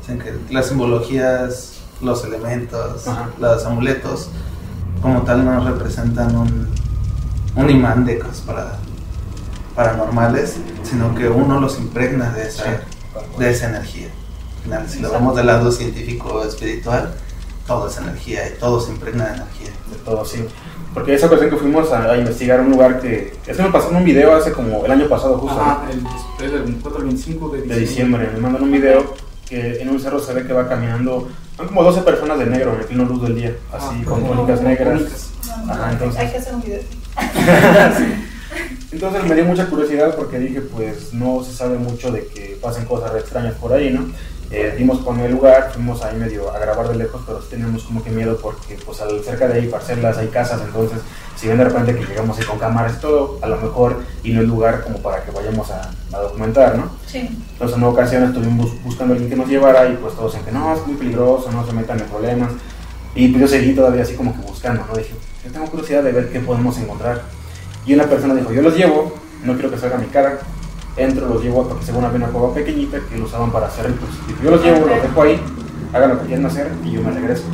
E: dicen que las simbologías, los elementos,
A: Ajá.
E: los amuletos, como tal no representan un, un imán de cosas para, paranormales, sino que uno los impregna de esa, de esa energía. Al final, si lo vemos del lado científico espiritual, todo es energía y todo se impregna de energía.
A: de todo, sí. Porque esa ocasión que fuimos a, a investigar un lugar que... Eso me pasó en un video hace como el año pasado justo,
B: Ajá, el, del 24 al 25 de
A: de
B: diciembre.
A: diciembre. Me mandan un video que en un cerro se ve que va caminando... Son como 12 personas de negro en el pleno luz del día, así
B: Ah,
A: con túnicas negras.
B: túnicas.
A: Ajá, entonces...
D: Hay que hacer un video.
A: Entonces me dio mucha curiosidad porque dije, pues no se sabe mucho de que pasen cosas extrañas por ahí, ¿no? Eh, dimos con el lugar, fuimos ahí medio a grabar de lejos, pero sí teníamos como que miedo porque pues al, cerca de ahí, parcelas, hay casas, entonces si ven de repente que llegamos ahí con cámaras y todo, a lo mejor y no es lugar como para que vayamos a, a documentar, ¿no?
D: Sí.
A: Entonces en una ocasión estuvimos bus- buscando a alguien que nos llevara y pues todos decían que no, es muy peligroso, no se metan en problemas. Y pues yo seguí todavía así como que buscando, ¿no? Dije, yo tengo curiosidad de ver qué podemos encontrar. Y una persona dijo, yo los llevo, no quiero que salga mi cara, entro, los llevo porque según había una cueva pequeñita que lo usaban para hacer ritos. Dijo, yo los llevo, los dejo ahí, hagan lo que quieran hacer y yo me regreso.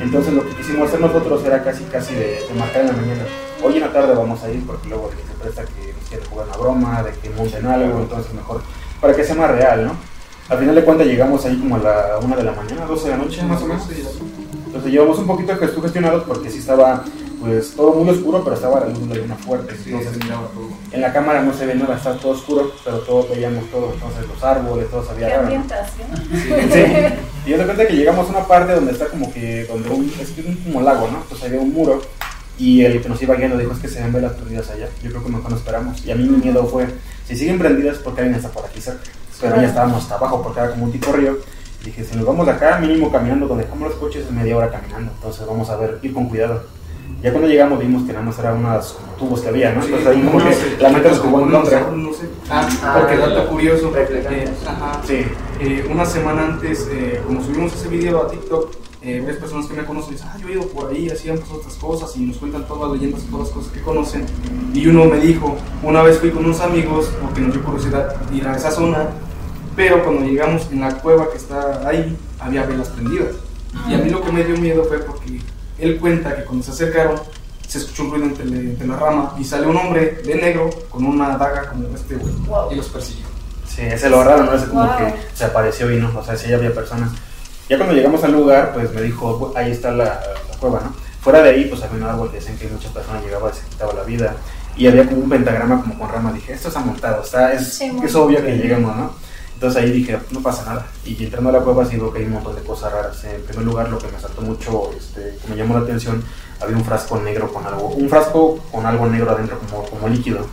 A: Entonces lo que quisimos hacer nosotros era casi casi de, de marcar en la mañana. Hoy en la tarde vamos a ir porque luego de que se presta que nos quieren jugar una broma, de que monten algo, entonces mejor para que sea más real, ¿no? Al final de cuentas llegamos ahí como a la una de la mañana, 12 de la noche más o menos. Entonces llevamos un poquito gestionados porque sí estaba pues todo muy oscuro, pero estaba la luz de la luna fuerte. Entonces en la cámara no se ve nada, está todo oscuro, pero todos veíamos todo, entonces los árboles, todo sabía
D: Qué
A: raro. ¿no?
D: ambientación.
A: Sí. Y yo de cuenta que llegamos a una parte donde está como que, donde un, es que es un como lago, ¿no? Entonces había un muro y el que nos iba guiando dijo es que se ven velas prendidas allá. Yo creo que mejor nos esperamos. Y a mí mi miedo fue, si siguen prendidas, porque alguien está por aquí cerca. Pero ya estábamos hasta abajo porque era como un tipo río. Y dije, si nos vamos de acá, mínimo caminando, donde dejamos los coches es media hora caminando. Entonces vamos a ver, ir con cuidado. Ya cuando llegamos vimos que nada más eran unos como tubos que había, ¿no? Entonces ahí como que la mente nos jugó en contra.
B: No sé. Ah, porque dato curioso. eh, ajá,
A: Sí.
B: eh, una semana antes, eh, como subimos ese video a TikTok, eh, ves personas que me conocen dicen, ah, yo he ido por ahí, hacían pues otras cosas y nos cuentan todas las leyendas y todas las cosas que conocen. Y uno me dijo, una vez fui con unos amigos porque nos dio curiosidad ir a esa zona, pero cuando llegamos en la cueva que está ahí, había velas prendidas. Y a mí lo que me dio miedo fue porque él cuenta que cuando se acercaron, se escuchó un ruido entre, entre la rama y sale un hombre de negro con una daga como este güey
D: Wow.
B: y los persiguió.
A: Sí, ese lo raro, ¿no? Ese como
D: Wow.
A: que se apareció y no, o sea, sí había personas. Ya cuando llegamos al lugar, pues me dijo, "Bu- ahí está la, la cueva, ¿no? Fuera de ahí, pues había un árbol que decían que muchas personas llegaban y se quitaba la vida. Y había como un pentagrama como con rama. Dije, esto es amontado, está, es,
D: Sí,
A: es obvio que lleguemos, ¿no? Entonces ahí dije, no pasa nada. Y entrando a la cueva sí veo que hay un montón de cosas raras. En primer lugar, lo que me saltó mucho, este, que me llamó la atención, había un frasco negro con algo, un frasco con algo negro adentro como, como líquido.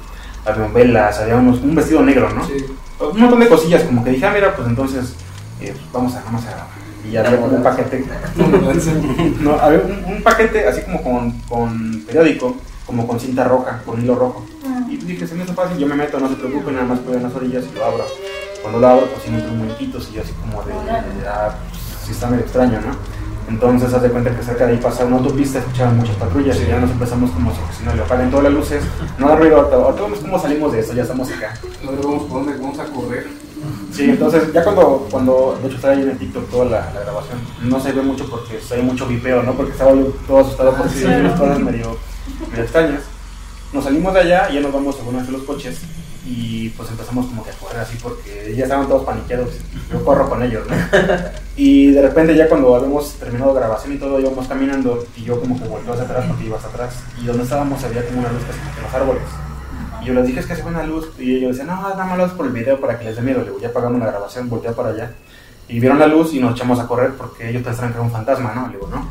A: Había velas, había unos, un vestido negro, ¿no?
B: Sí.
A: un montón de cosillas, como que dije, ah, mira, pues entonces eh, vamos a, vamos a, y había como un paquete,
B: No
A: había un, un paquete así como con, con periódico, como con cinta roja, con hilo rojo,
D: Mm.
A: y dije, se me hizo fácil, yo me meto, no se preocupen, nada más pueden las orillas y lo abro, cuando lo abro, pues sí me entran muñequitos y yo así como de, ah, pues, sí está medio extraño, ¿no? Entonces, haz de cuenta que cerca de ahí pasa una autopista, escuchaban muchas patrullas y ya nos empezamos como a sugestionar, le apaguen todas las luces, no da ruido, ahorita, vemos cómo salimos de esto, ya estamos acá.
B: Luego vamos por dónde vamos a correr.
A: Sí, entonces ya cuando, cuando de hecho está ahí en el TikTok toda la, la grabación, no se ve mucho porque hay mucho vipeo, ¿no? Porque estaba yo todo asustado porque
B: Sí.
A: hay unas cosas medio, medio extrañas. Nos salimos de allá y ya nos vamos según hacia los coches y pues empezamos como que a correr así porque ya estaban todos paniqueados. Yo corro con ellos, ¿no? Y de repente ya cuando habíamos terminado grabación y todo íbamos caminando y yo como que volteo hacia atrás porque iba hacia atrás y donde estábamos había como una luz que se metía en los árboles. Y yo les dije, es que se ve una luz. Y ellos decían, no, nada más lo por el video para que les dé miedo. Le digo, ya pagamos la grabación, voltea para allá. Y vieron la luz y nos echamos a correr porque ellos pensaron que era un fantasma, ¿no? Le digo, no.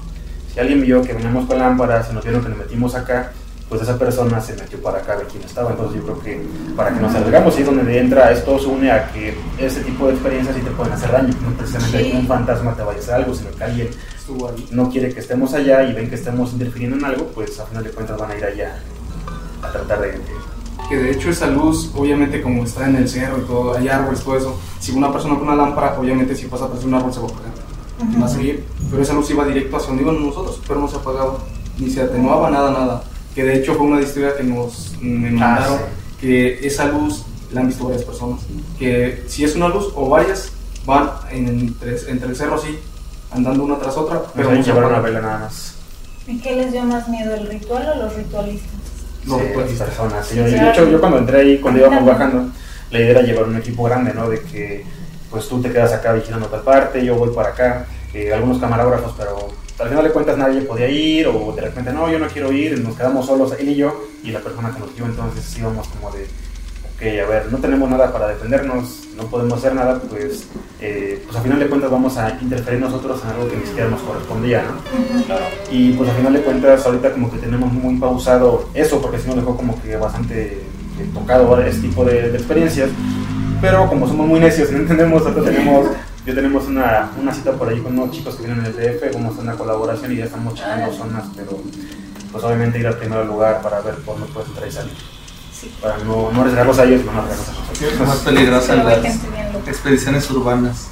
A: Si alguien vio que veníamos con lámparas y nos vieron que nos metimos acá, pues esa persona se metió para acá a ver quién estaba. Entonces yo creo que para que nos arriesgamos, y es donde entra, esto se une a que ese tipo de experiencias sí te pueden hacer daño. No precisamente
D: Sí.
A: un fantasma te vaya a hacer algo, sino que alguien
B: ahí.
A: no quiere que estemos allá y ven que estemos interfiriendo en algo, pues a final de cuentas van a ir allá a tratar de... de-
B: Que de hecho esa luz, obviamente como está en el cerro y todo, hay árboles, todo eso. Si una persona con una lámpara, obviamente si pasa por un árbol se va a apagar. Va a seguir. Pero esa luz iba directo hacia donde íbamos nosotros, pero no se apagaba. Ni se atenuaba, nada, nada. Que de hecho fue una historia que nos me mandaron, que esa luz la han visto varias personas. Que si es una luz o varias, van en- entre, entre el cerro así, andando una tras otra,
A: Pero
B: no
A: llevar una vela nada más.
D: ¿Y qué les dio más miedo, el ritual o los ritualistas?
B: Los
A: Sí,
B: ritualistas.
A: personas. Sí, yo-
D: Sí,
A: de hecho, yo cuando entré ahí, cuando íbamos bajando, la idea era llevar un equipo grande, ¿no? De que pues tú te quedas acá vigilando tal parte, yo voy para acá, eh, algunos camarógrafos, pero al final de cuentas nadie podía ir, o de repente no, yo no quiero ir, nos quedamos solos, él y yo, y la persona que nos dio, entonces íbamos como de, ok, a ver, no tenemos nada para defendernos, no podemos hacer nada, pues, eh, pues al final de cuentas vamos a interferir nosotros en algo que ni siquiera nos correspondía, ¿no?
C: Claro.
A: Y pues al final de cuentas ahorita como que tenemos muy pausado eso, porque sí nos dejó como que bastante eh, tocado ahora este tipo de, de experiencias. Pero como somos muy necios y no entendemos, ahorita tenemos, ya tenemos una, una cita por ahí con unos chicos que vienen del DF, vamos a hacer una colaboración y ya estamos checando zonas, pero pues obviamente ir al primer lugar para ver por dónde puedes entrar y salir.
D: Sí.
A: Para no, no arriesgarlos a ellos, no arriesgarlos a nosotros.
E: Es más peligrosa
D: Pero
E: en las expediciones urbanas.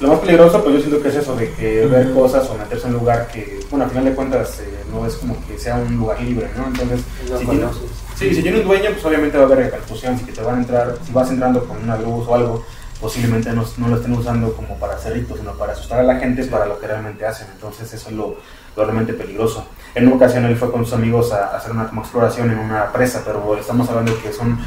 A: Lo más peligroso, pues yo siento que es eso, de que ver cosas o meterse en un lugar que, bueno, al final de cuentas eh, no es como que sea un lugar libre, ¿no? Entonces,
F: Lo
A: si
F: conoces.
A: Sí, si tiene un dueño, pues obviamente va a haber repercusión. Si que te van a entrar, si vas entrando con una luz o algo, posiblemente no, no lo estén usando como para hacer ritos, sino para asustar a la gente para lo que realmente hacen. Entonces eso es lo, lo realmente peligroso. En una ocasión él fue con sus amigos a, a hacer una como exploración en una presa, pero estamos hablando de que son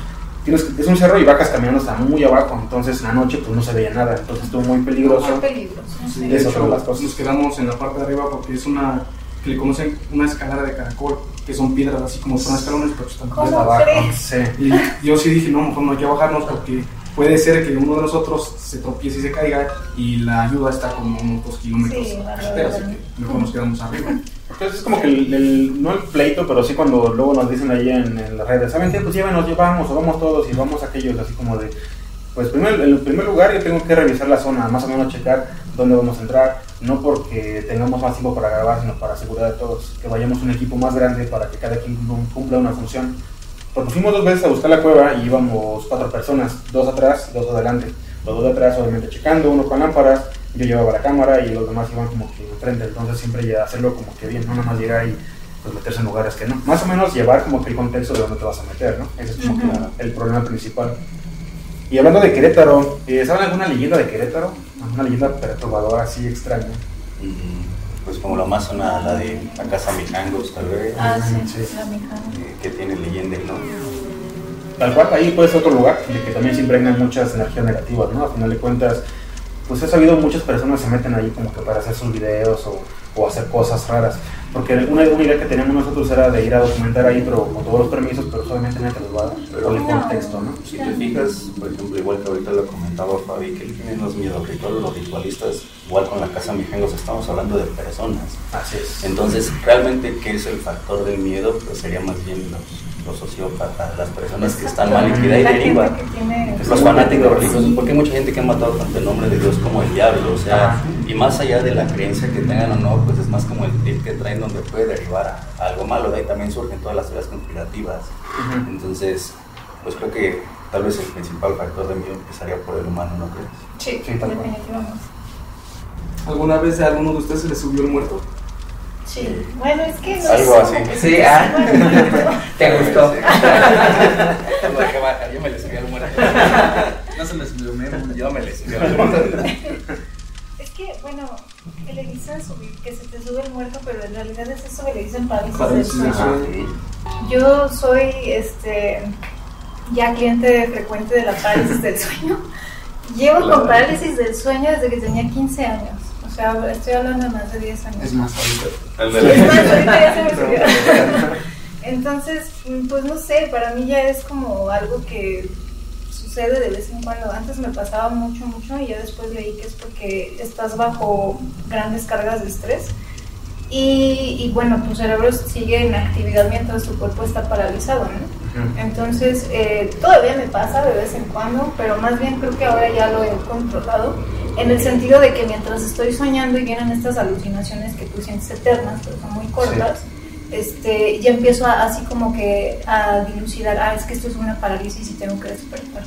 A: es un cerro y vacas caminando hasta muy abajo, entonces en la noche pues no se veía nada, entonces estuvo muy peligroso.
D: Muy peligroso.
B: Sí, de hecho,
A: son las cosas.
B: nos quedamos en la parte de arriba porque es una, que le conocen una escalera de caracol, que son piedras así como son escalones, pero están
D: ¿Cómo
B: desde abajo.
A: Sí.
B: Y yo sí dije, no, mejor no hay que bajarnos porque puede ser que uno de nosotros se tropiece y se caiga y la ayuda está como unos dos kilómetros.
D: Sí,
B: carretera, así que mejor nos quedamos arriba.
A: Entonces es como que el, el- no el pleito, pero sí cuando luego nos dicen ahí en, en las redes, ¿saben qué? Pues llévenos, llevamos o vamos todos y vamos aquellos así como de, pues primero, en primer lugar yo tengo que revisar la zona, más o menos checar dónde vamos a entrar, no porque tengamos más tiempo para grabar, sino para asegurar de todos, que vayamos un equipo más grande para que cada quien cum- cumpla una función. Porque fuimos dos veces a buscar la cueva y íbamos cuatro personas, dos atrás, dos adelante. Los dos de atrás obviamente checando, uno con lámparas, yo llevaba la cámara y los demás iban como que enfrente, entonces siempre ya hacerlo como que bien, no nada más llegar y pues meterse en lugares que no. Más o menos llevar como que el contexto de dónde te vas a meter, ¿no? Ese es como que la- el problema principal. Y hablando de Querétaro, eh, ¿saben alguna leyenda de Querétaro? Una leyenda perturbadora así extraña.
C: Mm, Pues como la más sonada, la de la casa Mijangos, tal vez,
D: Ah, sí,
A: Sí.
D: la mija.
C: eh, que tiene leyenda, ¿no?
A: Tal cual, ahí puede ser otro lugar de que también se impregnan muchas energías negativas, ¿no? A final de cuentas, pues he sabido muchas personas se meten ahí como que para hacer sus videos o, o hacer cosas raras. Porque una, una idea que teníamos nosotros era de ir a documentar ahí, pero con todos los permisos, pero solamente va a dar,
C: Pero-
A: el contexto, ¿no?
C: Si te fijas, por ejemplo, igual que ahorita lo comentaba Fabi, que tienen los miedos rituales, los ritualistas, igual con la casa Mijangos estamos hablando de personas.
A: Así es.
C: Entonces, realmente, ¿qué es el factor del miedo? Pues sería más bien los, los sociópatas, las personas que están mal y que deriva.
D: que tiene-
C: Los fanáticos religiosos,
D: Sí.
C: porque hay mucha gente que ha matado tanto el nombre de Dios como el diablo, o sea, y más allá de la creencia que tengan o no, pues es más como el tip que traen donde puede derivar a, algo malo, de ahí también surgen todas las teorías conspirativas. Entonces, pues creo que tal vez el principal factor de miedo empezaría por el humano, ¿no crees?
D: Sí,
A: Sí, tal cual.
D: definitivamente.
B: ¿Alguna vez a alguno de ustedes se le subió el muerto?
D: Sí. Bueno, es que no
C: Algo
D: es
C: así.
F: Sí,
D: se
F: ah. ¿Te gustó?
C: Yo me le subí al muerto.
E: No se les iluminó.
C: Yo me le subí al muerto.
D: Es que, bueno, que le dicen subir, que se te sube el muerto, pero en realidad es eso que le dicen parálisis del sueño. Yo soy este ya cliente frecuente de la parálisis del sueño. Llevo con parálisis del sueño desde que tenía 15 años. Sea, estoy hablando de más de 10 años.
E: Es más, ahorita.
C: El
D: Sí,
C: de
D: es
C: la-
D: más, ahorita ya se me subió. Entonces, pues no sé, para mí ya es como algo que sucede de vez en cuando. Antes me pasaba mucho, mucho y ya después leí que es porque estás bajo grandes cargas de estrés. Y, y bueno, tu cerebro sigue en actividad mientras tu cuerpo está paralizado, ¿no? Entonces, eh, todavía me pasa de vez en cuando, pero más bien creo que ahora ya lo he controlado, en el sentido de que mientras estoy soñando y vienen estas alucinaciones que tú sientes eternas, pero son muy cortas, este, ya empiezo a- así como que a dilucidar, ah, es que esto es una parálisis y tengo que despertar.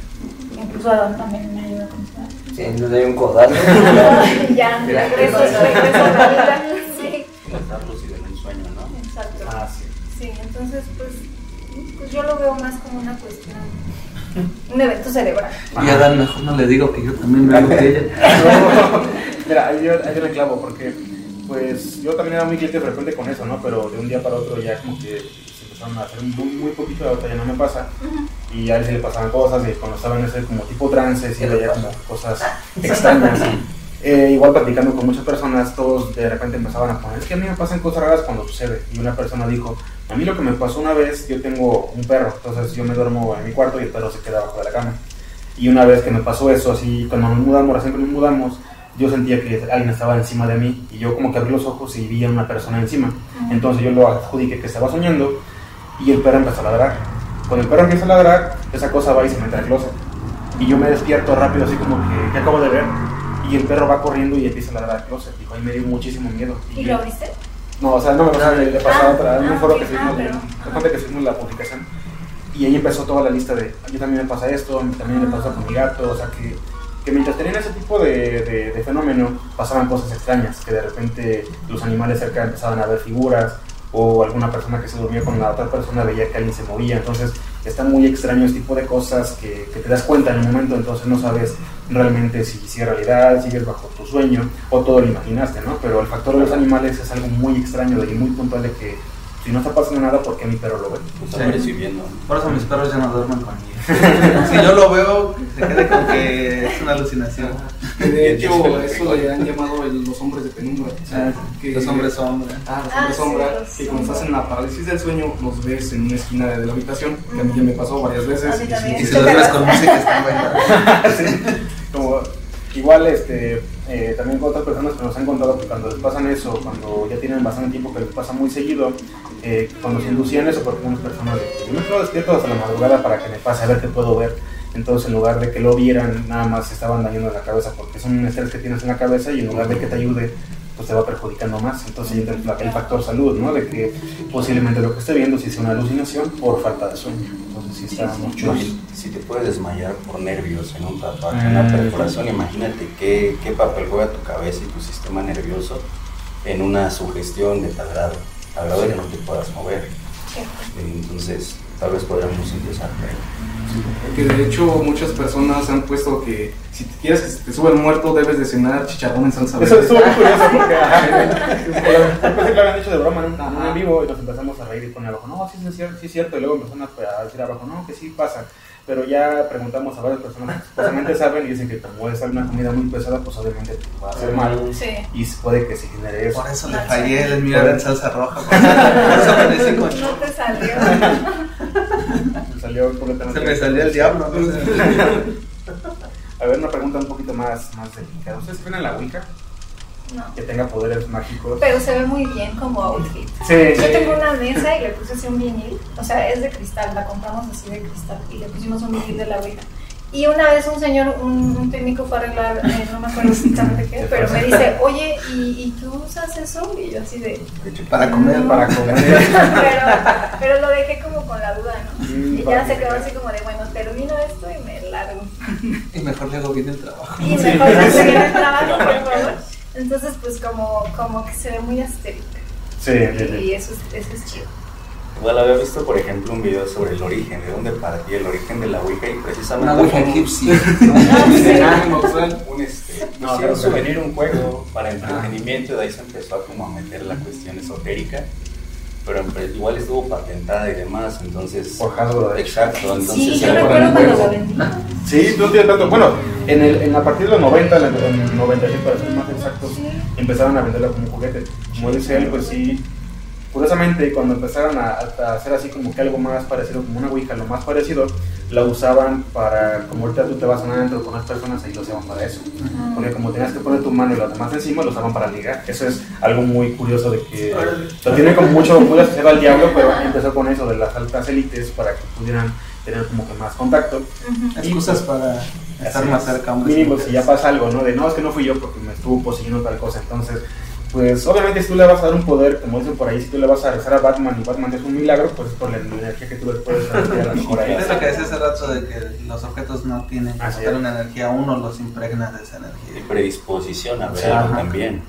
D: Incluso Adán también me ayuda con eso.
F: Sí, le doy un codazo.
D: ya, regreso, regreso a la vida. Sí,
C: estar lúcido en un sueño, ¿no?
D: exacto.
A: Ah, sí.
D: Sí, entonces pues, pues yo lo veo más como una cuestión, un evento cerebral.
E: Y a Dan mejor no le digo que yo también veo que ella.
A: Mira, ahí yo, ahí yo me clavo porque pues yo también era muy cliente frecuente con eso, ¿no? Pero de un día para otro ya como que se empezaron a hacer muy, muy poquito, ahorita ya no me pasa. Y a él se le pasaban cosas y cuando estaba en ese como tipo trance, sí veía como cosas extrañas. Eh, igual platicando con muchas personas, todos de repente empezaban a poner, es que a mí me pasan cosas raras cuando sucede. Y una persona dijo, a mí lo que me pasó una vez, yo tengo un perro, entonces yo me duermo en mi cuarto y el perro se queda abajo de la cama. Y una vez que me pasó eso, así, cuando nos mudamos, recién que nos mudamos, yo sentía que alguien estaba encima de mí y yo como que abrí los ojos y vi a una persona encima. Entonces yo lo adjudiqué que estaba soñando y el perro empezó a ladrar. Cuando el perro empieza a ladrar, esa cosa va y se mete al closet. Y yo me despierto rápido, así como que, ¿qué acabo de ver? Y el perro va corriendo y empieza a ladrar al closet. Dijo, ahí me dio muchísimo miedo.
D: ¿Y
A: yo-
D: lo viste?
A: no, o sea, no me pasó, le, le pasó a
D: Ah,
A: otra, en un
D: ah,
A: foro que subimos,
D: ah,
A: cuenta que subimos la publicación. Y ahí empezó toda la lista de, yo también me pasa esto, a mí también me pasa con mi gato, o sea, que, que mientras tenían ese tipo de, de, de fenómeno, pasaban cosas extrañas, que de repente los animales cerca empezaban a ver figuras, o alguna persona que se durmió con la otra persona veía que alguien se movía. Entonces está muy extraño este tipo de cosas que, que te das cuenta en el momento, entonces no sabes realmente si, si es realidad, si es bajo tu sueño o todo lo imaginaste, ¿no? Pero el factor de los animales es algo muy extraño y muy puntual de que si no está pasando nada, ¿por qué mi perro lo ve?
C: Lo está percibiendo.
E: Por eso mis perros ya no duermen conmigo. si yo lo veo, se quede con que es una alucinación.
B: De hecho, eso le han llamado el- los hombres de penumbra.
E: Ah,
B: Que-
E: Los hombres sombra.
B: Ah, los
D: Ah,
B: hombres
D: sí,
B: sombra,
D: los-
B: que cuando estás en la parálisis del sueño, los ves en una esquina de la habitación, que a mí ya me pasó varias veces. Y sí,
E: si los ves con música, están bailando.
A: Sí, como igual este eh, también con otras personas que nos han contado que cuando les pasan eso, cuando ya tienen bastante tiempo que les pasa muy seguido, eh, cuando se inducían eso, porque unas personas yo me quedo despierto hasta la madrugada para que me pase a ver qué puedo ver. Entonces, en lugar de que lo vieran, nada más se estaban dañando la cabeza, porque es un estrés que tienes en la cabeza y en lugar de que te ayude, pues te va perjudicando más. Entonces, entra el, factor salud, ¿no? De que posiblemente lo que esté viendo sí sea una alucinación por falta de sueño. Entonces, sí está mucho.
C: No, si te puedes desmayar por nervios en un tatuaje, en una
A: Mm.
C: perforación, imagínate qué, qué papel juega tu cabeza y tu sistema nervioso en una sugestión de tal grado, grado de que no te puedas mover. Entonces, tal vez podríamos empezar.
B: Que de hecho muchas personas han puesto que si te quieres que se te sube el muerto debes de cenar chicharrón en salsa
A: Eso estuvo muy curioso porque pensé que lo habían dicho de broma en un, en vivo y nos empezamos a reír y pone abajo, no, sí, es cierto, sí es cierto, y luego empezaron a, a decir abajo, no, que sí pasa. Pero ya preguntamos a varias personas que supuestamente saben y dicen que como es una comida muy pesada, pues obviamente te va a hacer mal
D: Sí.
A: y puede que se genere eso.
E: Por eso le fallé el mío era en salsa roja. Por eso, por eso amanecí con
D: No te salió.
A: Me salió completamente.
E: Se me salió el diablo. no.
A: A ver, una pregunta un poquito más, más delicada. ¿Ustedes creen en la Wicca?
D: No.
A: Que tenga poderes mágicos.
D: Pero se ve muy bien como outfit.
A: Sí,
D: Yo tengo una mesa y le puse así un vinil, o sea, es de cristal, la compramos así de cristal y le pusimos un vinil de la Ouija. Y una vez un señor, un, un técnico fue a arreglar, eh, no me acuerdo exactamente qué, pero me dice, oye, ¿y, ¿y tú usas eso? Y yo así de...
E: Para comer,
D: "No".
A: Para comer.
D: pero, pero lo dejé como con la duda, ¿no?
A: Mm,
D: Y ya se
A: que-
D: quedó así como de, bueno, termino esto y me largo.
E: Y mejor le hago bien el trabajo.
D: Y mejor no seguir el trabajo, por favor. Entonces, pues como, como que se ve muy astérica.
A: Sí, sí, sí.
D: Y eso es, eso es chido.
C: Igual había visto, por ejemplo, un video sobre el origen, de dónde partía el origen de la Ouija y precisamente
E: Una ouija egipcia.
C: un, este,
A: No, pero-
C: un souvenir, un juego para entretenimiento, de ahí se empezó a como a meter la cuestión esotérica, pero igual estuvo patentada y demás, entonces...
A: Por Hasbro, de.
C: Exacto, entonces...
D: Sí, yo
C: el
D: cuando la vendí.
A: Sí, no tiene tanto. Bueno, en, el, en a partir de los 90, en el, en el 96 para ser más exactos, empezaron a venderla como juguete. Como dice él, pues sí. Curiosamente, cuando empezaron a, a hacer así como que algo más parecido, como una Ouija, lo más parecido, la usaban para, como ahorita tú te vas a un antro con las personas, ahí lo usaban para eso. Porque como tenías que poner tu mano y los demás encima, lo usaban para ligar. Eso es algo muy curioso de que lo tiene como mucho, muy asociado al diablo, pero empezó con eso de las altas élites para que pudieran tener como que más contacto.
E: Excusas para estar más cerca. y
A: Mínimo, si ya pasa algo, ¿no? De no, es que no fui yo porque me estuvo poseyendo tal cosa. Entonces, pues obviamente si tú le vas a dar un poder, como dicen por ahí, si tú le vas a rezar a Batman y Batman es un milagro, pues es por la energía que tú le puedes transmitir a la mejor.
E: Es lo que decía hace rato de que los objetos no tienen que
A: Así
E: tener una energía, uno los impregna de esa
C: Y
E: energía.
C: predisposición a
A: Sí,
C: verlo también.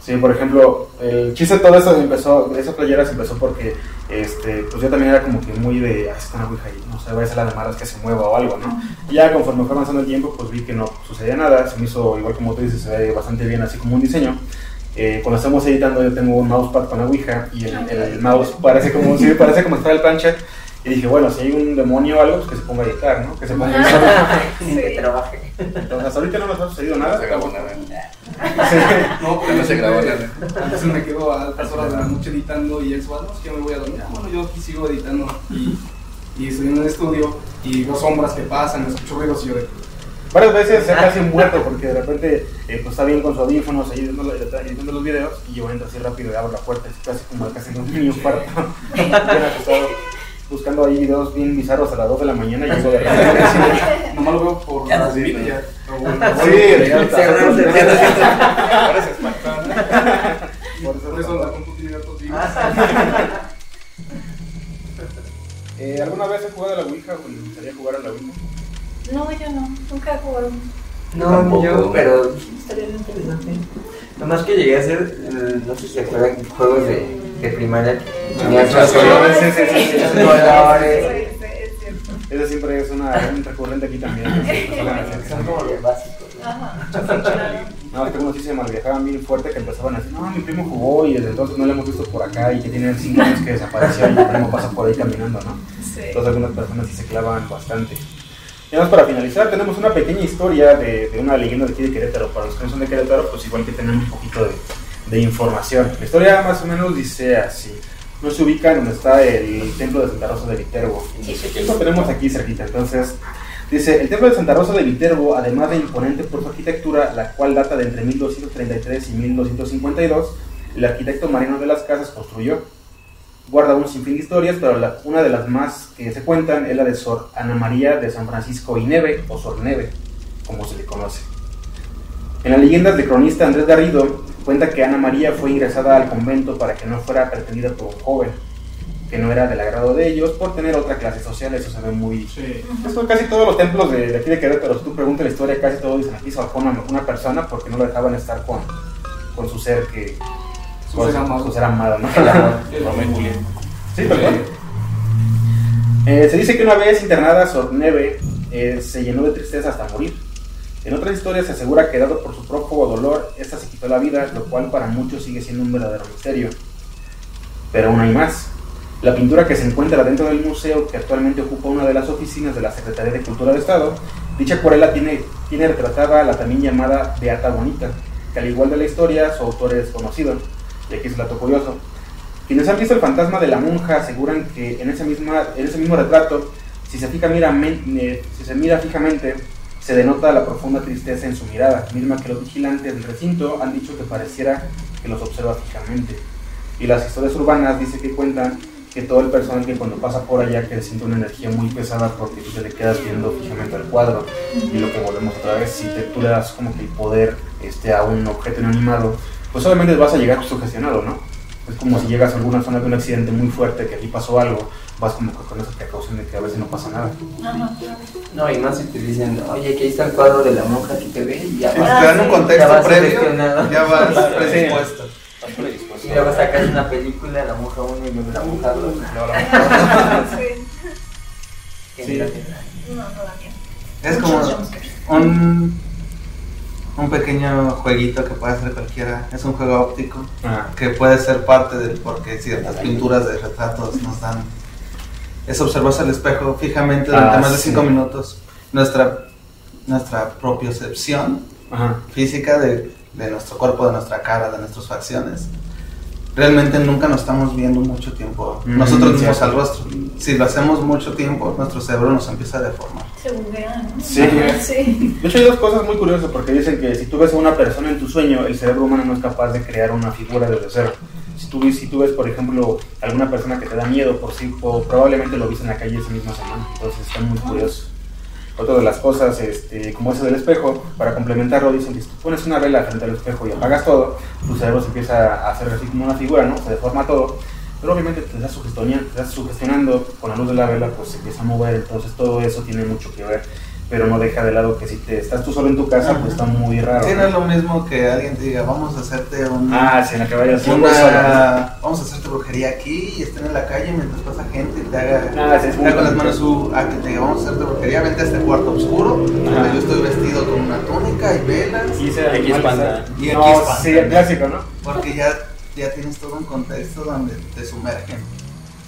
A: Sí, por ejemplo, el chiste de todo eso empezó, de esas playeras empezó porque, este, pues yo también era como que muy de, ah, está una ouija ahí, no sé, va a ser la de malas que se mueva o algo, ¿no? Y ya conforme fue avanzando el tiempo, pues vi que no sucedía nada, se me hizo, igual como tú dices, se ve bastante bien así como un diseño. Eh, cuando estamos editando yo tengo un mousepad con la ouija y el, el mouse parece como, sí, parece como fuera el plancha. Y dije, bueno, si hay un demonio o algo, pues que se ponga a editar, ¿no? Que se ponga a editar.
F: Que trabaje.
A: Entonces, hasta ahorita no nos ha sucedido nada.
C: No se grabó nada.
B: No,
C: Ya no se grabó nada.
B: Entonces me quedo a altas horas de la noche editando y él se va, no, es que me voy a dormir. Ah, Bueno, yo aquí sigo editando y, y estoy en el estudio y veo sombras que pasan, escucho ruidos y yo de...
A: Varias veces se ha casi muerto porque de repente eh, pues está bien con sus audífonos ahí editando los videos y yo entro así rápido y abro la puerta, es casi como casi en un niño cuarto, bien acostado, buscando ahí videos bien bizarros a las 2 de la mañana y llego de repente así,
B: Nomás lo veo por
C: Ya
B: la
C: nos vino.
B: ya.
A: Sí, ya está.
C: Ahora se ¿no?
A: Por eso-
B: Por eso la compu tiene datos vivos.
A: Eh, ¿Alguna vez has jugado a la Ouija o le gustaría jugar a la Ouija?
D: No, yo no, nunca he jugado.
F: No,
C: Tampoco.
F: yo, pero estaría bien interesante. Nomás que llegué a hacer, eh, no sé si se acuerdan, juegos de de primaria los colores,
A: colores, sí, sí, sí, sí. Esa siempre es una un recurrente aquí también.
F: Son como los básicos.
A: No, es que unos sí se malviajaban bien fuerte que empezaban a decir, no, mi primo jugó y desde entonces no lo hemos visto por acá y que tiene 5 años que desapareció y mi primo pasa por ahí caminando, ¿no? Entonces algunas personas sí se clavan bastante. Y además para finalizar tenemos una pequeña historia de, de una leyenda de aquí de Querétaro. Para los que no son de Querétaro, pues igual que tenemos un poquito de, de información. La historia más o menos dice así. No se ubica donde está el templo de Santa Rosa de Viterbo. Lo tenemos aquí cerquita. Entonces, dice, el templo de Santa Rosa de Viterbo, además de imponente por su arquitectura, la cual data de entre 1233 y 1252, el arquitecto Marino de las Casas construyó. Guarda un sinfín de historias, pero la- una de las más que se cuentan es la de Sor Ana María de San Francisco y Neve, o Sor Neve, como se le conoce. En las leyendas de cronista Andrés Garrido cuenta que Ana María fue ingresada al convento para que no fuera pretendida por un joven, que no era del agrado de ellos por tener otra clase social, eso se ve muy...
B: Sí.
A: Eso casi todos los templos de, de aquí de Querétaro, si tú preguntas la historia, casi todos dicen aquí se una, una persona porque no lo dejaban estar con, con su ser que... Con
B: ser amado.
A: Su ser amado, ¿no?
C: Romeo y Julieta.
A: Sí, perdón. Eh, se dice que una vez internada, Sor Neve eh, se llenó de tristeza hasta morir. En otras historias se asegura que dado por su prófugo dolor, esta se quitó la vida, lo cual para muchos sigue siendo un verdadero misterio. Pero aún hay más. La pintura que se encuentra dentro del museo, que actualmente ocupa una de las oficinas de la Secretaría de Cultura de Estado, dicha acuarela tiene, tiene retratada a la también llamada Beata Bonita, que al igual de la historia, su autor es conocido. Y aquí es el dato curioso. Quienes han visto el fantasma de la monja aseguran que en ese, misma, en ese mismo retrato, si se, fija, mira, eh, si se mira fijamente, se denota la profunda tristeza en su mirada, misma que los vigilantes del recinto han dicho que pareciera que los observa fijamente. Y las historias urbanas dice que cuentan que todo el personal que cuando pasa por allá que siente una energía muy pesada porque tú te le quedas viendo fijamente al cuadro. Y lo que volvemos otra vez, si te, tú le das como que el poder este, a un objeto inanimado, pues obviamente vas a llegar sugestionado, ¿no? Es como si llegas a alguna zona de un accidente muy fuerte, que aquí pasó algo, vas como que con esa precaución de que a veces no pasa nada.
F: No, y más si te dicen, oye, aquí está el cuadro de la monja que te ve y ya
E: Sí,
F: vas.
E: te dan un
F: ya
E: contexto
F: vas
E: previo, ya vas
A: Sí.
E: predispuesto.
F: Y luego sacas una película, la monja 1 y luego la monja 2.
A: Sí.
E: Es como un, un pequeño jueguito que puede hacer cualquiera. Es un juego óptico
A: Ah,
E: que puede ser parte del por qué ciertas pinturas de retratos nos dan. Es observarse al espejo fijamente durante
A: Ah,
E: más de
A: sí.
E: 5 minutos. Nuestra, nuestra propiocepción
A: ajá.
E: física de, de nuestro cuerpo, de nuestra cara, de nuestras facciones. Realmente nunca nos estamos viendo mucho tiempo
A: Mm,
E: nosotros mismos al rostro. Si lo hacemos mucho tiempo, nuestro cerebro nos empieza a deformar.
D: Se buguean, ¿no?
A: Sí.
D: Sí.
A: De hecho, hay dos cosas muy curiosas porque dicen que si tú ves a una persona en tu sueño, el cerebro humano no es capaz de crear una figura desde cero. Si tú, ves- si tú ves, por ejemplo, alguna persona que te da miedo, por sí, o probablemente lo viste en la calle esa misma semana. Entonces está muy curioso. Otra de las cosas, este, como eso del espejo, para complementarlo, dicen que si tú pones una vela frente al espejo y apagas todo, tu cerebro se empieza a hacer así como una figura, ¿no? Se deforma todo. Pero obviamente te estás, sugestionando, te estás sugestionando con la luz de la vela, pues se empieza a mover. Entonces todo eso tiene mucho que ver. Pero no deja de lado que si te estás tú solo en tu casa, pues está muy raro.
E: Sí,
A: ¿no?
E: es lo mismo que alguien te diga, vamos a hacerte un,
A: Ah, sí, en la que vayas
E: una, vamos a hacerte brujería aquí y estén en la calle mientras pasa gente y te haga,
A: Ah, sí, es
E: te haga con las manos su, a que te diga, vamos a hacerte brujería, vente a este cuarto oscuro, donde yo estoy vestido con una túnica y velas,
A: Y ese
C: Aquí
A: animal
C: espanta.
E: Y aquí
A: No,
E: espanta.
A: sí, el clásico, ¿no?
E: porque ya, ya tienes todo un contexto donde te sumergen.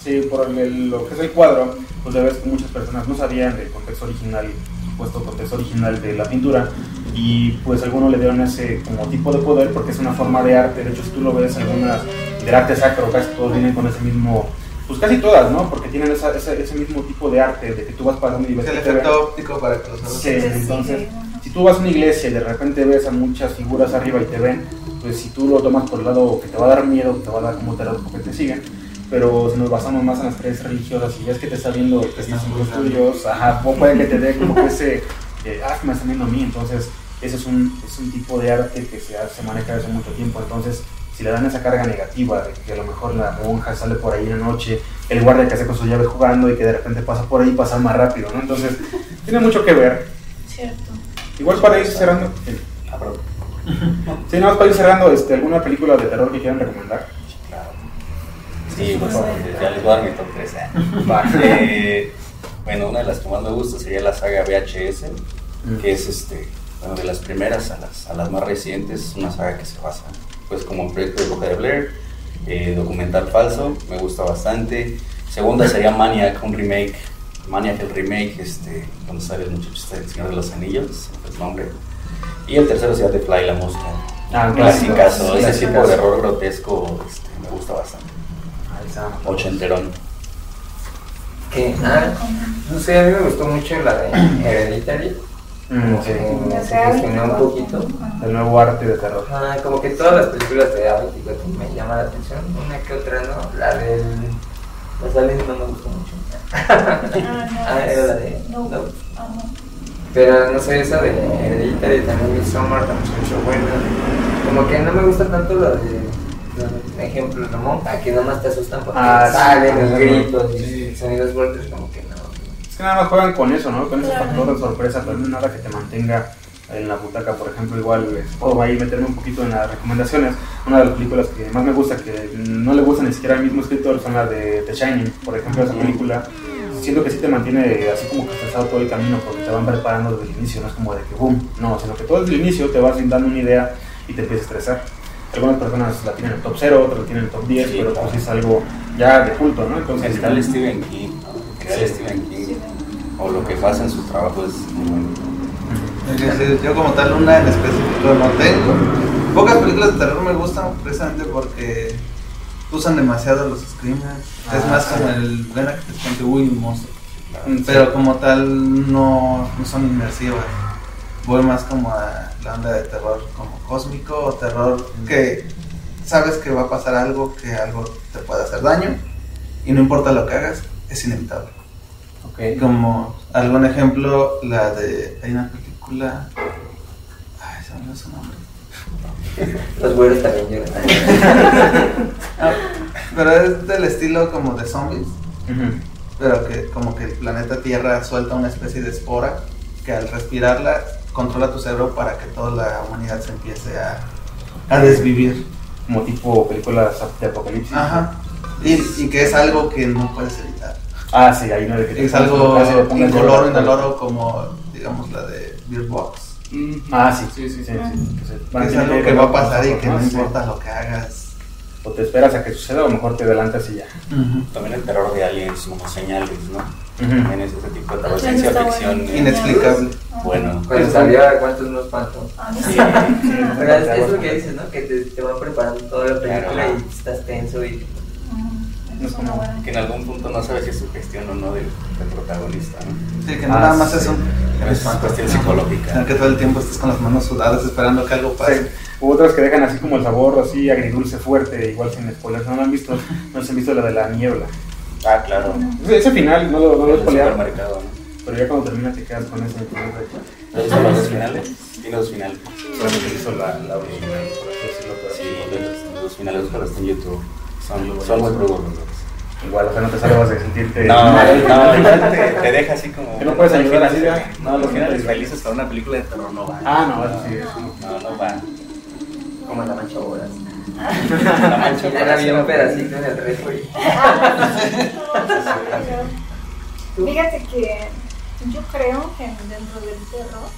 A: Sí, por el- lo que es el cuadro, pues ya ves que muchas personas no sabían del contexto original, supuesto contexto original de la pintura, y pues algunos le dieron ese como tipo de poder porque es una forma de arte. De hecho, si tú lo ves, algunas del arte sacro, casi todos vienen con ese mismo, pues casi todas, ¿no? Porque tienen esa- ese, ese mismo tipo de arte, de que tú vas pasando y ves
E: Es el efecto óptico para que los
A: Sí, entonces, si tú vas a una iglesia y de repente ves a muchas figuras arriba y te ven, pues si tú lo tomas por el lado que te va a dar miedo, que te va a dar como terror porque te siguen, pero si nos basamos más en las creencias religiosas y ya es que te está viendo que estás en los tuyos, ajá, o puede que te dé como que ese, eh, ah, que me están viendo a mí, entonces ese es un, es un tipo de arte que se, se maneja desde hace mucho tiempo, entonces si le dan esa carga negativa de que a lo mejor la monja sale por ahí en la noche, el guardia que hace con sus llaves jugando y que de repente pasa por ahí pasa más rápido, ¿no? Entonces tiene mucho que ver.
D: Cierto.
A: Igual para ir cerrando,
C: Ah, perdón.
A: Sí, nada más para ir cerrando, este, alguna película de terror que quieran recomendar.
C: Claro. Sí, pues ya les voy a dar mi top 3.
A: Va.
C: Eh, bueno, una de las que más me gusta sería la saga VHS,
A: Mm.
C: que es este, bueno, de las primeras a las, a las más recientes, es una saga que se basa pues como en proyecto de Boca de Blair, eh, documental falso, me gusta bastante. Segunda sería Maniac, un remake, Maniac el remake, este, donde sale el muchacho del Señor de los Anillos, el nombre. Y el tercero sería The Fly, la mosca.
A: Ah,
C: Clásico, ese tipo de error grotesco este, me gusta bastante.
A: Ahí está.
C: Ochenterón.
F: Que, ah, no sé, a mí me gustó mucho la de Hereditary.
A: Mm,
F: Como
A: sí.
F: que me un poquito.
A: El nuevo arte de terror.
F: Ajá, como que todas las películas de Abbott y Coty me llaman la atención. Una que otra no. La del. La Salem no me gustó mucho.
D: Ah,
F: Ah, era la de.
D: No. Ah.
F: Pero no sé, esa de Hereditary también Midsommar también se hizo buena. Como que no me gusta tanto la de. Por ejemplo, la monja, que nomás te asustan porque
A: Ah, sí.
F: salen los
A: Ah,
F: gritos
A: sí.
F: y sonidos fuertes, como que no.
A: Es que nada más juegan con eso, ¿no? Con ese
D: Claro.
A: factor de sorpresa, pero no es nada que te mantenga en la butaca, por ejemplo, igual eh, puedo ahí meterme un poquito en las recomendaciones. Una de las películas que más me gusta, que no le gusta ni siquiera al mismo escritor, son las de The Shining, por ejemplo, esa película. Siento que sí te mantiene así como que estresado todo el camino porque te van preparando desde el inicio, no es como de que boom, no, sino que todo desde el inicio te vas dando una idea y te empieza a estresar. Algunas personas la tienen en el top 0, otras la tienen en el top 10,
C: Sí,
A: pero pues es algo ya de culto, ¿no? Entonces,
C: Está el Stephen King, ¿no?
A: Sí.
C: Stephen King. O lo que pasa en su trabajo es muy bueno.
E: Yo como tal una en específico no tengo. Pocas películas de terror me gustan precisamente porque usan demasiado los screamers. es
A: Ah,
E: más
A: sí.
E: como el ven a que te cuente uy un monstruo. Pero como tal no, no son inmersivas. Voy más como a la onda de terror como cósmico o terror que sabes que va a pasar algo, que algo te puede hacer daño y no importa lo que hagas, es inevitable.
A: Ok.
E: Como algún ejemplo, la de. Hay una película. Ay, se me olvidó su nombre.
F: Los güeros también lloran.
E: Ah, pero es del estilo como de zombies.
A: Ujú.
E: Pero que como que el planeta Tierra suelta una especie de espora que al respirarla controla tu cerebro para que toda la humanidad se empiece a, a desvivir.
A: como tipo películas de apocalipsis.
E: Ajá. Y, y que es algo que no puedes evitar.
A: Ah, sí, ahí no
E: Es algo incoloro, inoloro como digamos la de Beer Box.
A: Ah, sí, sí, sí, sí.
D: Ah.
E: es algo que va a pasar y que no
A: Sí.
E: importa lo que hagas.
A: O te esperas a que suceda o mejor te adelantas y ya.
C: También el terror de aliens, como señales, ¿no? También es ese tipo de terror, ciencia ficción.
D: bueno.
E: Inexplicable.
C: Bueno.
F: Cuando
A: Sí,
F: salió a cuántos no espanto.
D: Ah,
C: Sí,
F: es, es lo que dices, ¿no? Que te, te va preparando toda la película
C: Claro.
F: y estás tenso y
A: No es
D: es
A: como.
C: Que en algún punto no sabes si es su gestión o no del, del protagonista, ¿no?
E: Sí, que no
A: Ah,
E: nada más
A: sí.
E: es un.
C: Es una cuestión psicológica.
E: Sino que todo el tiempo estás con las manos sudadas esperando que algo pase.
A: Sí. Hubo otras que dejan así como el sabor así agridulce fuerte, igual sin spoilers. No lo han visto, no se han visto la de la niebla.
C: Ah, claro.
A: Ese, ese final no lo, no lo
C: ¿no?
A: pero ya cuando termina te quedas con ese.
C: ¿Has visto los dos finales? Tiene dos finales.
A: Solamente hizo la, la original, por así decirlo. pero
C: Sí, los, los finales pero están en YouTube. Son, son muy crudos los dos.
A: Igual, o sea, no te salvas de sentirte.
C: No, no, igual te, te deja así como.
A: Que no puedes ayudar así.
C: No, los finales felices para una película de terror no van.
A: Ah, no, eso sí. no.
C: No, no van.
F: como la mancha horas.
C: La mancha
F: final había un pedacito en el refri.
D: Fíjate que yo creo que dentro del terror,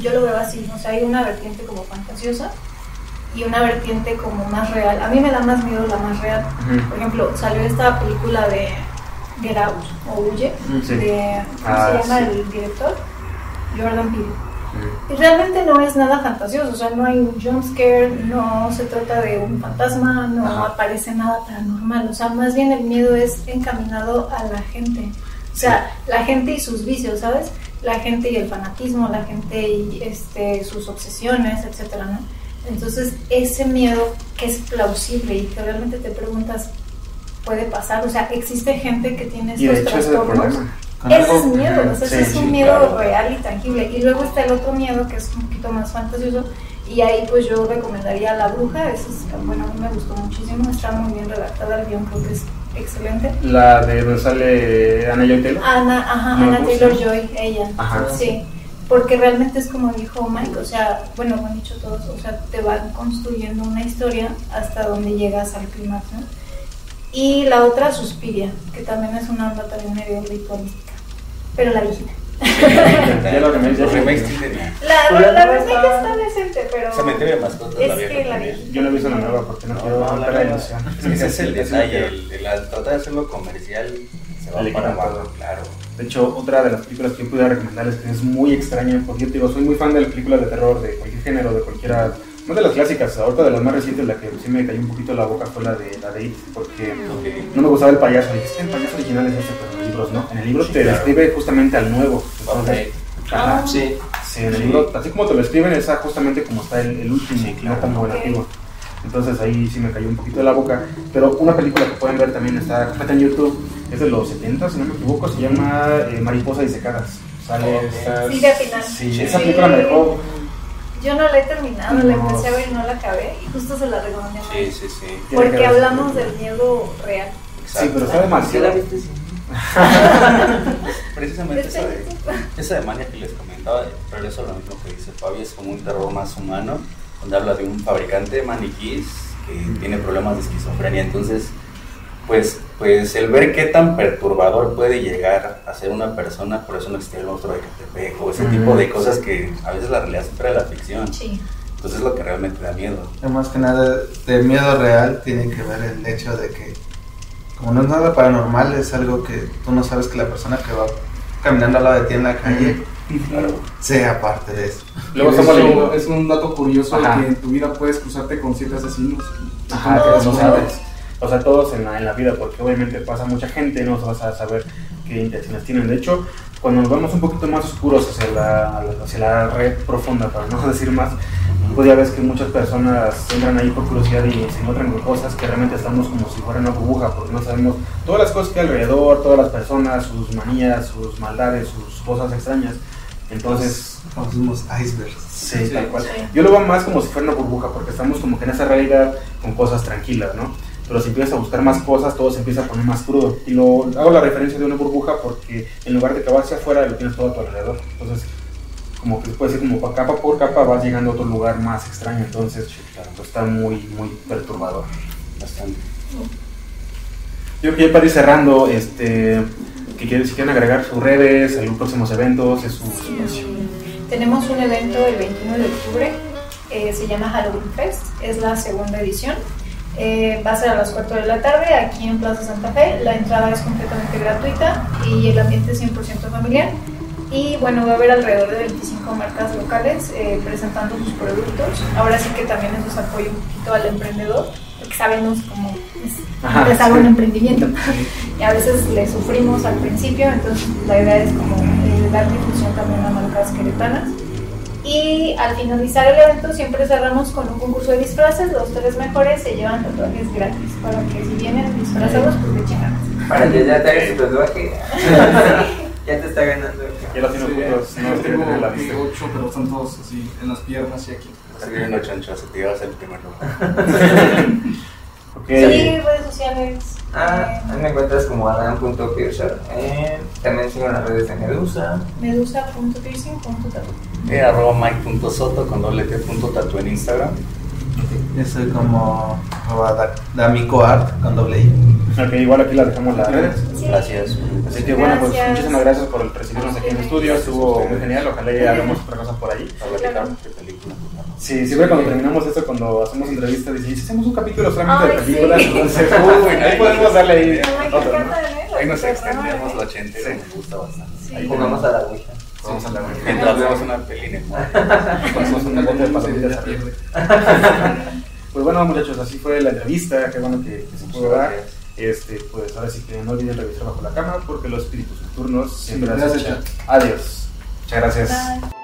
D: yo lo veo así, o sea, hay una vertiente como fantasiosa y una vertiente como más real. A mí me da más miedo la más real. Por ejemplo, salió esta película de Get Out o Huye,
A: Sí.
D: de, ¿cómo
A: Ah,
D: se llama
A: sí.
D: el director? Jordan Peele. Y realmente no es nada fantasioso, o sea, no hay un jump scare, no se trata de un fantasma, no
A: Ajá.
D: aparece nada paranormal, o sea, más bien el miedo es encaminado a la gente, o sea, la gente y sus vicios, ¿sabes? La gente y el fanatismo, la gente y este, sus obsesiones, etcétera, ¿no? Entonces, ese miedo que es plausible y que realmente te preguntas, ¿puede pasar? O sea, existe gente que tiene
A: Y de
D: estos
A: hecho ese es el
D: trastornos.
A: problema.
E: Con
D: Ese es miedo, o sea, ese
A: Sí,
D: es un
A: sí,
D: miedo
C: claro.
D: real y tangible. Y luego está el otro miedo que es un poquito más fantasioso. Y ahí pues yo recomendaría La Bruja, ese es, bueno, a mí me gustó muchísimo, está muy bien redactada, el guion creo que es excelente.
A: La de donde sale Ana Joy Taylor.
D: Ana, ajá,
A: No,
D: Ana
A: ¿cómo se
D: Taylor? Joy, ella.
A: Ajá.
D: Sí, porque realmente es como dijo Mike, o sea, bueno, lo han dicho todos, o sea, te van construyendo una historia hasta donde llegas al clímax, ¿no? Y la otra, Suspiria, que también es una onda también medio ritualística, pero la
C: tienen.
D: La, la, la
F: no
D: remake
F: está-
D: decente, pero...
C: Cementerio de mascotas,
D: Es
C: la
D: que la.
A: Yo no he visto la nueva porque no, quiero
C: No, no,
A: romper
C: la
A: la
C: nueva-
A: ilusión.
C: Ese es el detalle, el, el tratar de hacerlo comercial se va
A: Le
C: para
A: quitan
C: abajo,
A: todo.
C: claro.
A: De hecho, otra de las películas que yo pudiera recomendarles que es muy extraña, porque yo te digo, soy muy fan de las películas de terror, de cualquier género, de cualquiera, no de las clásicas, ahorita de las más recientes, la que sí me cayó un poquito la boca fue la de, la de It, porque no me gustaba el payaso, dije, es que el payaso original es ese, pero en los libros no, en el libro
C: Sí,
A: te
C: claro.
A: describe justamente al nuevo, entonces, ajá,
F: Sí.
A: sí, en el libro, así como te lo escriben, es justamente como está el, el último,
C: Sí,
A: no
C: claro.
A: tan buen antiguo. Entonces ahí sí me cayó un poquito de la boca. Pero una película que pueden ver también está completa en YouTube, es de los 70, si no me equivoco, se llama eh, Mariposas Disecadas. Sale
C: Ok.
A: esa-
D: Sí, de final.
A: Sí,
C: Sí.
A: esa película me dejó.
D: Yo no la he terminado, la
A: No.
D: empecé a ver y no la acabé, y justo se la recomendé. a
C: Sí, sí, sí.
D: Porque hablamos del miedo real.
A: Sí, pero está
F: ¿Sí la
A: demasiado.
F: viste? Sí.
C: Precisamente esa de, esa de Mania que les comentaba, pero eso es lo mismo que dice Fabi, es como un terror más humano, donde habla de un fabricante de maniquís que tiene problemas de esquizofrenia. Entonces, pues, pues el ver qué tan perturbador puede llegar a ser una persona, por eso no existe el monstruo de Catepec o ese tipo de cosas que a veces la realidad supera la ficción.
D: Sí.
C: Entonces es lo que realmente da miedo.
E: Más que nada, de miedo real tiene que ver el hecho de que, como no es nada paranormal, es algo que tú no sabes que la persona que va caminando al lado de ti en la calle
C: Claro.
E: sea parte de eso.
A: Luego
B: De
A: leyendo.
B: Es un dato curioso
A: Ajá.
B: que en tu vida puedes cruzarte con siete asesinos.
A: Ajá, que no sabes. O sea, todos en la, en la vida, porque obviamente pasa mucha gente, no vas a saber qué intenciones tienen. De hecho, cuando nos vamos un poquito más oscuros hacia la, hacia la red profunda, para no decir más, pues ya ves que muchas personas entran ahí por curiosidad y se encuentran con cosas que realmente estamos como si fuera una burbuja, porque no sabemos todas las cosas que hay alrededor, todas las personas, sus manías, sus maldades, sus cosas extrañas. Entonces,
E: Conocimos icebergs.
A: Sí,
B: Sí,
A: tal cual.
D: sí.
A: Yo lo veo más como si fuera una burbuja, porque estamos como que en esa realidad con cosas tranquilas, ¿no? Pero si empiezas a buscar más cosas, todo se empieza a poner más crudo. Y lo hago la referencia de una burbuja porque en lugar de que vas hacia afuera, lo tienes todo a tu alrededor. Entonces, como que puede ser como pa- capa por capa vas llegando a otro lugar más extraño. Entonces, pues, está muy, muy perturbador.
C: Bastante.
A: Yo creo que ya para ir cerrando, este, que quieren, si quieren agregar sus redes, algún próximos eventos, es su espacio.
D: Tenemos un evento el 21 de octubre, eh, se llama Halloween Fest, es la segunda edición. Eh, va a ser a las 4 de la tarde aquí en Plaza Santa Fe. La entrada es completamente gratuita y el ambiente es 100% familiar. Y bueno, va a haber alrededor de 25 marcas locales eh, presentando sus productos. Ahora sí que también eso se apoya un poquito al emprendedor, porque sabemos cómo es empezar un emprendimiento. y a veces le sufrimos al principio, entonces la idea es como eh, dar difusión también a marcas queretanas. Y al finalizar el evento siempre cerramos con un concurso de disfraces, los tres mejores se llevan tatuajes gratis, para que si vienen disfrazados, pues de chingadas.
F: Para que ya te hagas tu tatuaje. ya te está ganando.
A: Ya no los tener en la
B: tengo
A: vista.
B: ocho, pero están todos así en las piernas y aquí.
C: Así viendo chanchos, te llevas el primer lugar.
D: Sí, redes sociales.
F: Ah, ahí me encuentras como adam.piercer. Eh, también sigo en las redes de Medusa.
D: medusa.piercing.tatu.
C: Eh, arroba mike.soto con doble t punto tatu en Instagram.
E: Yo soy como arroba da- damicoart con doble I.
A: Ok, igual aquí la dejamos las redes.
D: Sí.
C: Gracias.
A: Así que bueno, pues
D: Gracias.
A: muchísimas gracias por recibirnos aquí en el estudio, estuvo muy genial, ojalá ya hagamos otra cosa por ahí.
C: Para platicar.
A: Sí, siempre cuando terminamos esto, cuando hacemos entrevistas, dicen, "¿Y si hacemos un capítulo solamente de películas,
D: sí.
A: entonces, uy, ahí podemos darle ahí otro, ¿no?
D: encanta, ¿eh?
C: Ahí nos extendemos la ochentera, me gusta bastante.
D: Sí.
F: Ahí jugamos a la Ouija.
A: Vamos a la
C: Mientras vemos una peli en
A: Ponemos un bote de palomitas
B: Ya
A: arriba.
B: pierde.
A: Pues bueno, muchachos, así fue la entrevista, qué bueno que, que se pudo dar. Este, pues ahora sí que no olviden revisar bajo la cama porque los espíritus nocturnos siempre
B: Sí,
A: hacen
B: gracias.
A: Adiós. Muchas gracias.
D: Bye.